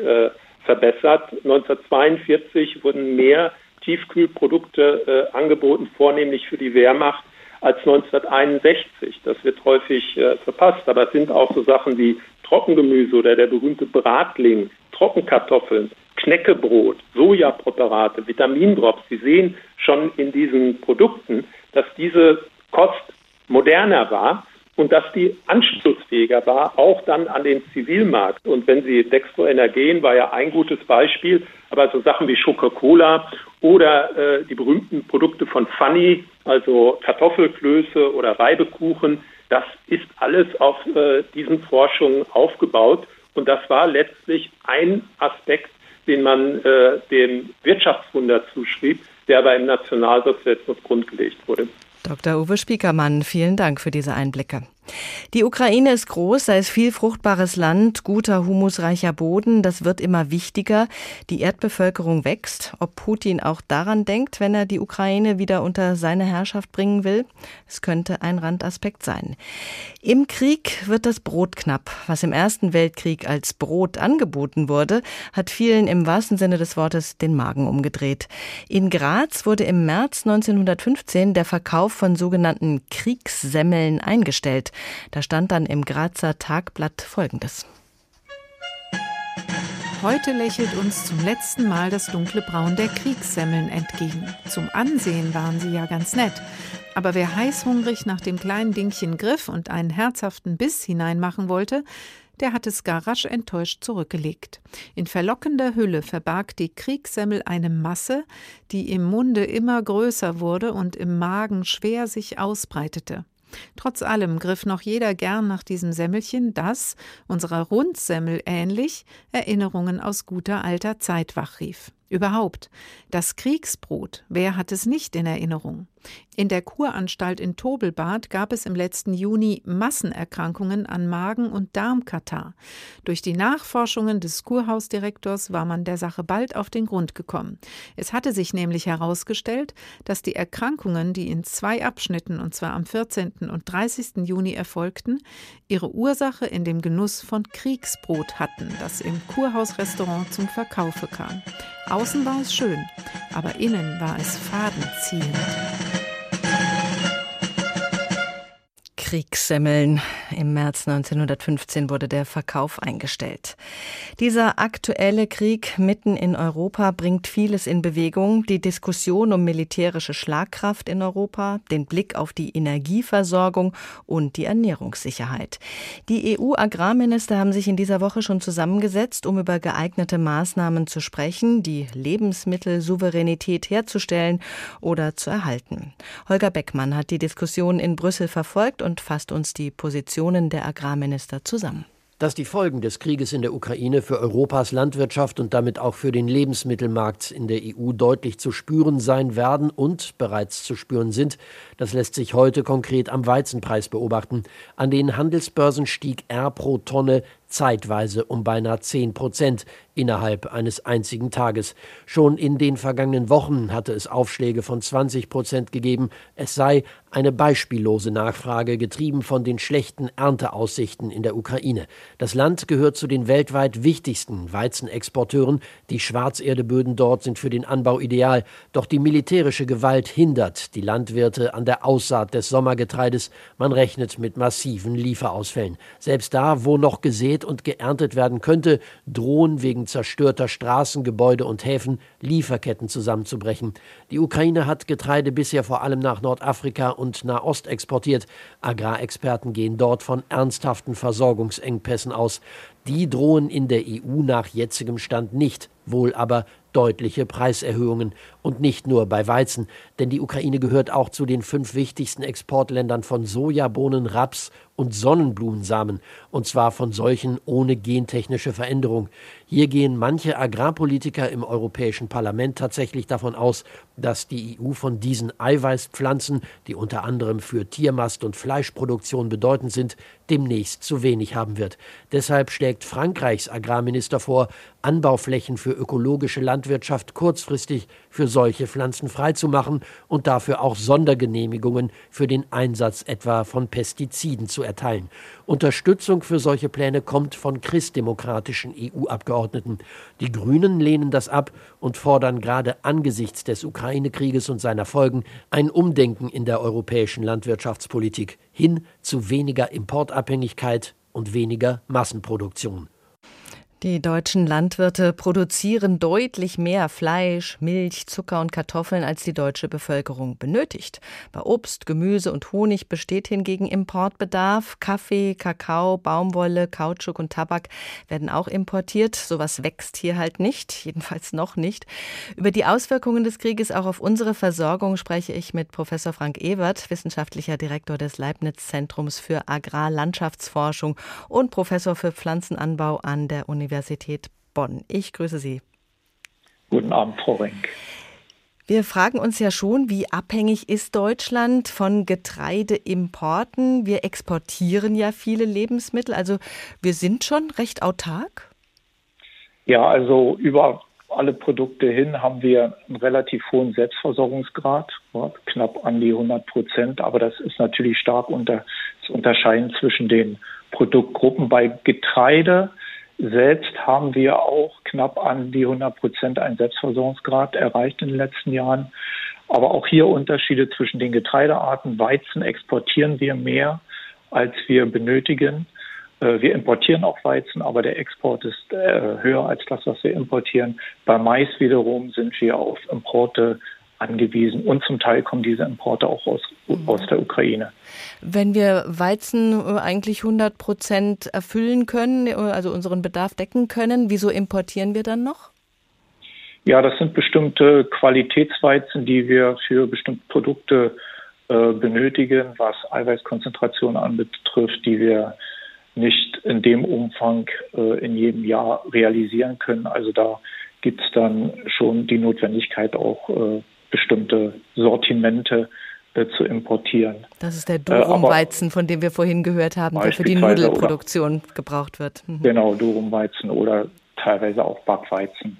verbessert. 1942 wurden mehr Tiefkühlprodukte angeboten, vornehmlich für die Wehrmacht, als 1961. Das wird häufig äh, verpasst, aber es sind auch so Sachen wie Trockengemüse oder der berühmte Bratling, Trockenkartoffeln, Knäckebrot, Sojapräparate, Vitamindrops. Sie sehen schon in diesen Produkten, dass diese Kost moderner war und dass die anschlussfähiger war, auch dann an den Zivilmarkt. Und wenn Sie Dextroenergen war ja ein gutes Beispiel, aber so Sachen wie Coca-Cola oder äh, die berühmten Produkte von Funny, also Kartoffelklöße oder Reibekuchen, das ist alles auf äh, diesen Forschungen aufgebaut. Und das war letztlich ein Aspekt, den man äh, dem Wirtschaftswunder zuschrieb, der aber im Nationalsozialismus grundgelegt wurde. Dr. Uwe Spiekermann, vielen Dank für diese Einblicke. Die Ukraine ist groß, sei es viel fruchtbares Land, guter, humusreicher Boden, das wird immer wichtiger. Die Erdbevölkerung wächst. Ob Putin auch daran denkt, wenn er die Ukraine wieder unter seine Herrschaft bringen will, es könnte ein Randaspekt sein. Im Krieg wird das Brot knapp. Was im Ersten Weltkrieg als Brot angeboten wurde, hat vielen im wahrsten Sinne des Wortes den Magen umgedreht. In Graz wurde im März 1915 der Verkauf von sogenannten Kriegssemmeln eingestellt. Da stand dann im Grazer Tagblatt Folgendes. Heute lächelt uns zum letzten Mal das dunkle Braun der Kriegssemmeln entgegen. Zum Ansehen waren sie ja ganz nett. Aber wer heißhungrig nach dem kleinen Dingchen griff und einen herzhaften Biss hineinmachen wollte, der hat es gar rasch enttäuscht zurückgelegt. In verlockender Hülle verbarg die Kriegssemmel eine Masse, die im Munde immer größer wurde und im Magen schwer sich ausbreitete. Trotz allem griff noch jeder gern nach diesem Semmelchen, das, unserer Rundsemmel ähnlich, Erinnerungen aus guter alter Zeit wachrief. Überhaupt, das Kriegsbrot, wer hat es nicht in Erinnerung? In der Kuranstalt in Tobelbad gab es im letzten Juni Massenerkrankungen an Magen- und Darmkatar. Durch die Nachforschungen des Kurhausdirektors war man der Sache bald auf den Grund gekommen. Es hatte sich nämlich herausgestellt, dass die Erkrankungen, die in zwei Abschnitten, und zwar am 14. und 30. Juni erfolgten, ihre Ursache in dem Genuss von Kriegsbrot hatten, das im Kurhausrestaurant zum Verkaufe kam. Außen war es schön, aber innen war es fadenziehend. Kriegssemmeln. Im März 1915 wurde der Verkauf eingestellt. Dieser aktuelle Krieg mitten in Europa bringt vieles in Bewegung. Die Diskussion um militärische Schlagkraft in Europa, den Blick auf die Energieversorgung und die Ernährungssicherheit. Die EU-Agrarminister haben sich in dieser Woche schon zusammengesetzt, um über geeignete Maßnahmen zu sprechen, die Lebensmittelsouveränität herzustellen oder zu erhalten. Holger Beckmann hat die Diskussion in Brüssel verfolgt und fasst uns die Positionen der Agrarminister zusammen. Dass die Folgen des Krieges in der Ukraine für Europas Landwirtschaft und damit auch für den Lebensmittelmarkt in der EU deutlich zu spüren sein werden und bereits zu spüren sind, das lässt sich heute konkret am Weizenpreis beobachten. An den Handelsbörsen stieg R pro Tonne zeitweise um beinahe 10 Prozent innerhalb eines einzigen Tages. Schon in den vergangenen Wochen hatte es Aufschläge von 20 Prozent gegeben. Es sei eine beispiellose Nachfrage, getrieben von den schlechten Ernteaussichten in der Ukraine. Das Land gehört zu den weltweit wichtigsten Weizenexporteuren. Die Schwarzerdeböden dort sind für den Anbau ideal. Doch die militärische Gewalt hindert die Landwirte an der Aussaat des Sommergetreides. Man rechnet mit massiven Lieferausfällen. Selbst da, wo noch gesät und geerntet werden könnte, drohen wegen zerstörter Straßen, Gebäude und Häfen Lieferketten zusammenzubrechen. Die Ukraine hat Getreide bisher vor allem nach Nordafrika und Nahost exportiert. Agrarexperten gehen dort von ernsthaften Versorgungsengpässen aus. Die drohen in der EU nach jetzigem Stand nicht, wohl aber deutliche Preiserhöhungen. Und nicht nur bei Weizen, denn die Ukraine gehört auch zu den fünf wichtigsten Exportländern von Sojabohnen, Raps und Sonnenblumensamen, und zwar von solchen ohne gentechnische Veränderung. Hier gehen manche Agrarpolitiker im Europäischen Parlament tatsächlich davon aus, dass die EU von diesen Eiweißpflanzen, die unter anderem für Tiermast und Fleischproduktion bedeutend sind, demnächst zu wenig haben wird. Deshalb schlägt Frankreichs Agrarminister vor, Anbauflächen für ökologische Landwirtschaft kurzfristig für solche Pflanzen freizumachen und dafür auch Sondergenehmigungen für den Einsatz etwa von Pestiziden zu erteilen. Unterstützung für solche Pläne kommt von christdemokratischen EU-Abgeordneten. Die Grünen lehnen das ab und fordern gerade angesichts des Ukraine-Krieges und seiner Folgen ein Umdenken in der europäischen Landwirtschaftspolitik hin zu weniger Importabhängigkeit und weniger Massenproduktion. Die deutschen Landwirte produzieren deutlich mehr Fleisch, Milch, Zucker und Kartoffeln, als die deutsche Bevölkerung benötigt. Bei Obst, Gemüse und Honig besteht hingegen Importbedarf. Kaffee, Kakao, Baumwolle, Kautschuk und Tabak werden auch importiert. Sowas wächst hier halt nicht, jedenfalls noch nicht. Über die Auswirkungen des Krieges auch auf unsere Versorgung spreche ich mit Professor Frank Ewert, wissenschaftlicher Direktor des Leibniz-Zentrums für Agrarlandschaftsforschung und Professor für Pflanzenanbau an der Universität Universität Bonn. Ich grüße Sie. Guten Abend, Frau Renk. Wir fragen uns ja schon, wie abhängig ist Deutschland von Getreideimporten? Wir exportieren ja viele Lebensmittel, also wir sind schon recht autark. Ja, also über alle Produkte hin haben wir einen relativ hohen Selbstversorgungsgrad, knapp an die 100 Prozent. Aber das ist natürlich stark unter, zu unterscheiden zwischen den Produktgruppen. Bei Getreide selbst haben wir auch knapp an die 100 Prozent einen Selbstversorgungsgrad erreicht in den letzten Jahren. Aber auch hier Unterschiede zwischen den Getreidearten. Weizen exportieren wir mehr, als wir benötigen. Äh, wir importieren auch Weizen, aber der Export ist äh, höher als das, was wir importieren. Bei Mais wiederum sind wir auf Importe angewiesen und zum Teil kommen diese Importe auch aus, aus der Ukraine. Wenn wir Weizen äh, eigentlich 100 Prozent erfüllen können, äh, also unseren Bedarf decken können, wieso importieren wir dann noch? Ja, das sind bestimmte Qualitätsweizen, die wir für bestimmte Produkte äh, benötigen, was Eiweißkonzentration anbetrifft, die wir nicht in dem Umfang äh, in jedem Jahr realisieren können. Also da gibt es dann schon die Notwendigkeit auch äh, bestimmte Sortimente zu importieren. Das ist der Durumweizen, äh, von dem wir vorhin gehört haben, der für die Nudelproduktion gebraucht wird. Mhm. Genau, Durumweizen oder teilweise auch Backweizen.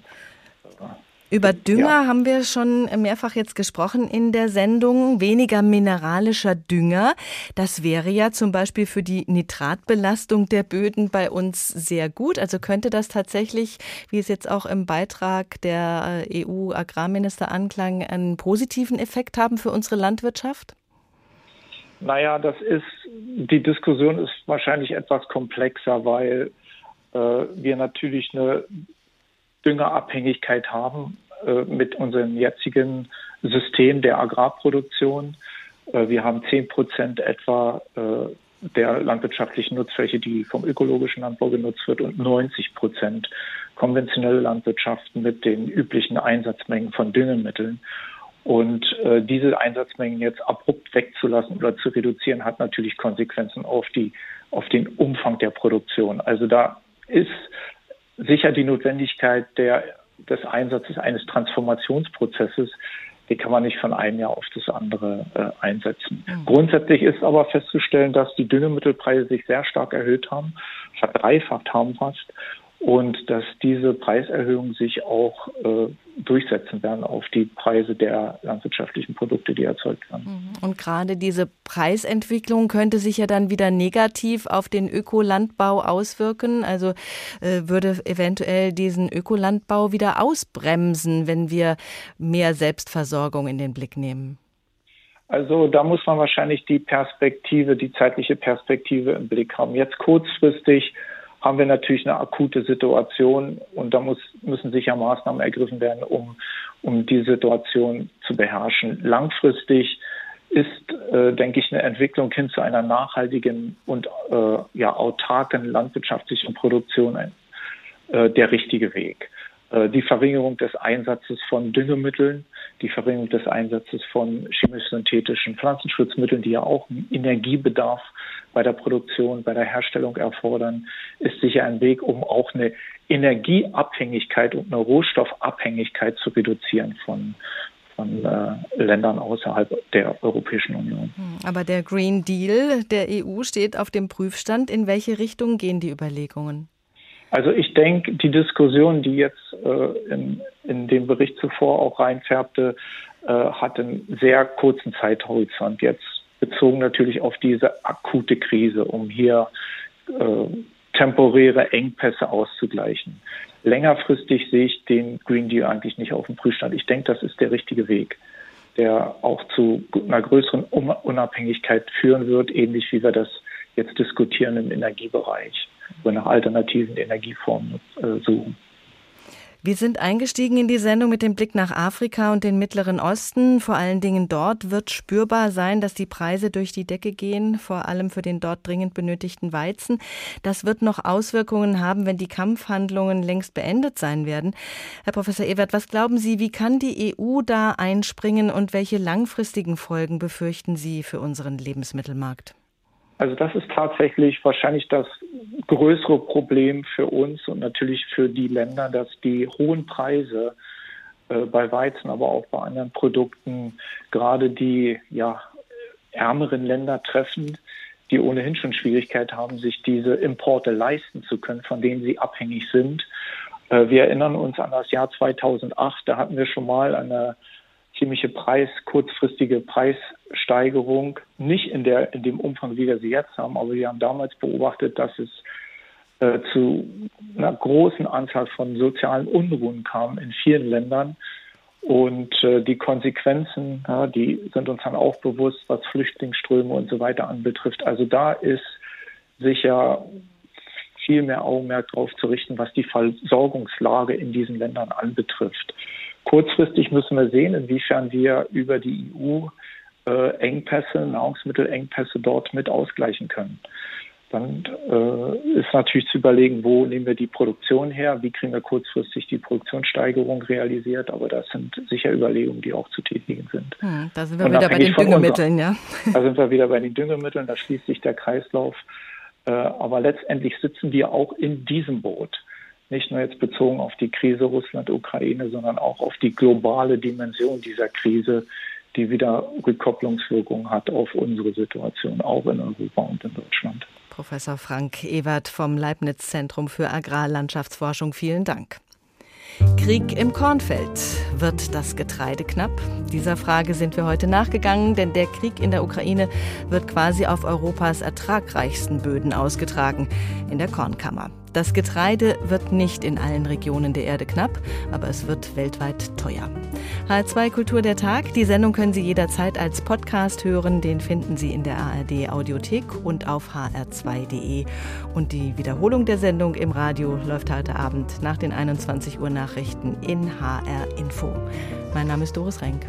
Über Dünger ja. haben wir schon mehrfach jetzt gesprochen in der Sendung. Weniger mineralischer Dünger. Das wäre ja zum Beispiel für die Nitratbelastung der Böden bei uns sehr gut. Also könnte das tatsächlich, wie es jetzt auch im Beitrag der äh, EU-Agrarminister anklang, einen positiven Effekt haben für unsere Landwirtschaft? Naja, das ist, die Diskussion ist wahrscheinlich etwas komplexer, weil äh, wir natürlich eine Düngerabhängigkeit haben äh, mit unserem jetzigen System der Agrarproduktion. Äh, wir haben 10 Prozent etwa äh, der landwirtschaftlichen Nutzfläche, die vom ökologischen Landbau genutzt wird, und 90 Prozent konventionelle Landwirtschaften mit den üblichen Einsatzmengen von Düngemitteln. Und äh, diese Einsatzmengen jetzt abrupt wegzulassen oder zu reduzieren, hat natürlich Konsequenzen auf die auf den Umfang der Produktion. Also da ist sicher die Notwendigkeit der, des Einsatzes eines Transformationsprozesses die kann man nicht von einem Jahr auf das andere äh, einsetzen. Mhm. Grundsätzlich ist aber festzustellen, dass die Düngemittelpreise sich sehr stark erhöht haben, verdreifacht haben fast und dass diese Preiserhöhungen sich auch äh, durchsetzen werden auf die Preise der landwirtschaftlichen Produkte, die erzeugt werden. Mhm. Und gerade diese Preisentwicklung könnte sich ja dann wieder negativ auf den Ökolandbau auswirken. Also äh, würde eventuell diesen Ökolandbau wieder ausbremsen, wenn wir mehr Selbstversorgung in den Blick nehmen. Also da muss man wahrscheinlich die Perspektive, die zeitliche Perspektive im Blick haben. Jetzt kurzfristig haben wir natürlich eine akute Situation und da muss, müssen sicher Maßnahmen ergriffen werden, um, um die Situation zu beherrschen. Langfristig ist, äh, denke ich, eine Entwicklung hin zu einer nachhaltigen und äh, ja, autarken landwirtschaftlichen Produktion äh, der richtige Weg. Äh, die Verringerung des Einsatzes von Düngemitteln, die Verringerung des Einsatzes von chemisch-synthetischen Pflanzenschutzmitteln, die ja auch einen Energiebedarf bei der Produktion, bei der Herstellung erfordern, ist sicher ein Weg, um auch eine Energieabhängigkeit und eine Rohstoffabhängigkeit zu reduzieren von, von äh, Ländern außerhalb der Europäischen Union. Hm, aber der Green Deal der EU steht auf dem Prüfstand. In welche Richtung gehen die Überlegungen? Also ich denke, die Diskussion, die jetzt äh, in, in dem Bericht zuvor auch reinfärbte, äh, hat einen sehr kurzen Zeithorizont jetzt bezogen natürlich auf diese akute Krise, um hier äh, temporäre Engpässe auszugleichen. Längerfristig sehe ich den Green Deal eigentlich nicht auf dem Prüfstand. Ich denke, das ist der richtige Weg, der auch zu einer größeren Unabhängigkeit führen wird, ähnlich wie wir das jetzt diskutieren im Energiebereich wir nach alternativen Energieformen äh, suchen. Wir sind eingestiegen in die Sendung mit dem Blick nach Afrika und den Mittleren Osten. Vor allen Dingen dort wird spürbar sein, dass die Preise durch die Decke gehen, vor allem für den dort dringend benötigten Weizen. Das wird noch Auswirkungen haben, wenn die Kampfhandlungen längst beendet sein werden. Herr Professor Ewert, was glauben Sie, wie kann die EU da einspringen und welche langfristigen Folgen befürchten Sie für unseren Lebensmittelmarkt? Also das ist tatsächlich wahrscheinlich das größere Problem für uns und natürlich für die Länder, dass die hohen Preise äh, bei Weizen, aber auch bei anderen Produkten gerade die ja, ärmeren Länder treffen, die ohnehin schon Schwierigkeit haben, sich diese Importe leisten zu können, von denen sie abhängig sind. Äh, wir erinnern uns an das Jahr 2008, da hatten wir schon mal eine ziemliche Preis, kurzfristige Preissteigerung, nicht in der, in dem Umfang, wie wir sie jetzt haben, aber wir haben damals beobachtet, dass es äh, zu einer großen Anzahl von sozialen Unruhen kam in vielen Ländern. Und äh, die Konsequenzen, ja, die sind uns dann auch bewusst, was Flüchtlingsströme und so weiter anbetrifft. Also da ist sicher viel mehr Augenmerk darauf zu richten, was die Versorgungslage in diesen Ländern anbetrifft. Kurzfristig müssen wir sehen, inwiefern wir über die EU äh, Engpässe, Nahrungsmittelengpässe dort mit ausgleichen können. Dann äh, ist natürlich zu überlegen, wo nehmen wir die Produktion her, wie kriegen wir kurzfristig die Produktionssteigerung realisiert, aber das sind sicher Überlegungen, die auch zu tätigen sind. Hm, da sind wir wieder bei den Düngemitteln, ja. Da sind wir wieder bei den Düngemitteln, da schließt sich der Kreislauf. Äh, aber letztendlich sitzen wir auch in diesem Boot nicht nur jetzt bezogen auf die Krise Russland-Ukraine, sondern auch auf die globale Dimension dieser Krise, die wieder Rückkopplungswirkungen hat auf unsere Situation, auch in Europa und in Deutschland. Professor Frank Ewert vom Leibniz Zentrum für Agrarlandschaftsforschung, vielen Dank. Krieg im Kornfeld. Wird das Getreide knapp? Dieser Frage sind wir heute nachgegangen, denn der Krieg in der Ukraine wird quasi auf Europas ertragreichsten Böden ausgetragen, in der Kornkammer. Das Getreide wird nicht in allen Regionen der Erde knapp, aber es wird weltweit teuer. H2 Kultur der Tag. Die Sendung können Sie jederzeit als Podcast hören. Den finden Sie in der ARD Audiothek und auf hr2.de. Und die Wiederholung der Sendung im Radio läuft heute Abend nach den 21 Uhr Nachrichten in HR Info. Mein Name ist Doris Renk.